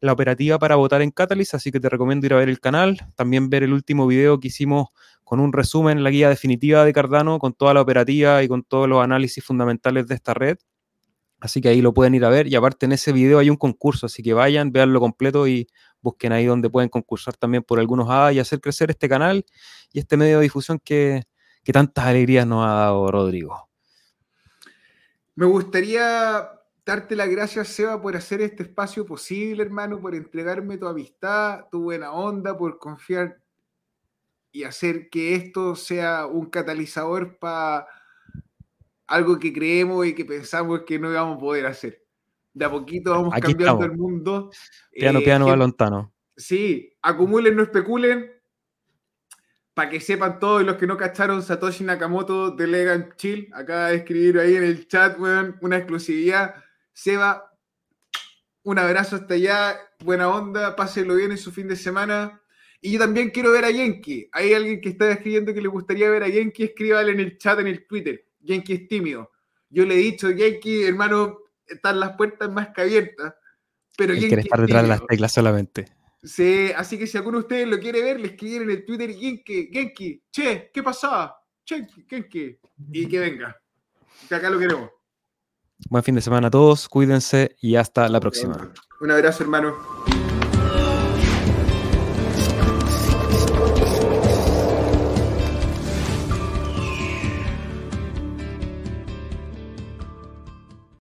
[SPEAKER 1] la operativa para votar en Catalyst, así que te recomiendo ir a ver el canal, también ver el último video que hicimos con un resumen, la guía definitiva de Cardano, con toda la operativa y con todos los análisis fundamentales de esta red. Así que ahí lo pueden ir a ver. Y aparte en ese video hay un concurso, así que vayan, veanlo completo y busquen ahí donde pueden concursar también por algunos A y hacer crecer este canal y este medio de difusión que, que tantas alegrías nos ha dado Rodrigo.
[SPEAKER 2] Me gustaría darte las gracias, Seba, por hacer este espacio posible, hermano, por entregarme tu amistad, tu buena onda, por confiar y hacer que esto sea un catalizador para algo que creemos y que pensamos que no íbamos a poder hacer. De a poquito vamos cambiando el mundo.
[SPEAKER 1] Piano, eh, piano, balontano.
[SPEAKER 2] Sí, acumulen, no especulen. Para que sepan todos los que no cacharon, Satoshi Nakamoto de Legan Chill acaba de escribir ahí en el chat, una exclusividad. Seba, un abrazo hasta allá, buena onda, páselo bien en su fin de semana. Y yo también quiero ver a Yenki. Hay alguien que está escribiendo que le gustaría ver a Yenki, escríbale en el chat, en el Twitter. Yankee es tímido. Yo le he dicho, Yankee, hermano, están las puertas más que abiertas. Pero
[SPEAKER 1] Yankee quiere estar detrás de las teclas solamente.
[SPEAKER 2] Sí, así que si alguno de ustedes lo quiere ver, le escriben en el Twitter Genki, Genki, che, ¿qué pasaba? Che, Genki, y que venga. Que acá lo queremos.
[SPEAKER 1] Buen fin de semana a todos, cuídense y hasta la próxima.
[SPEAKER 2] Un abrazo, hermano.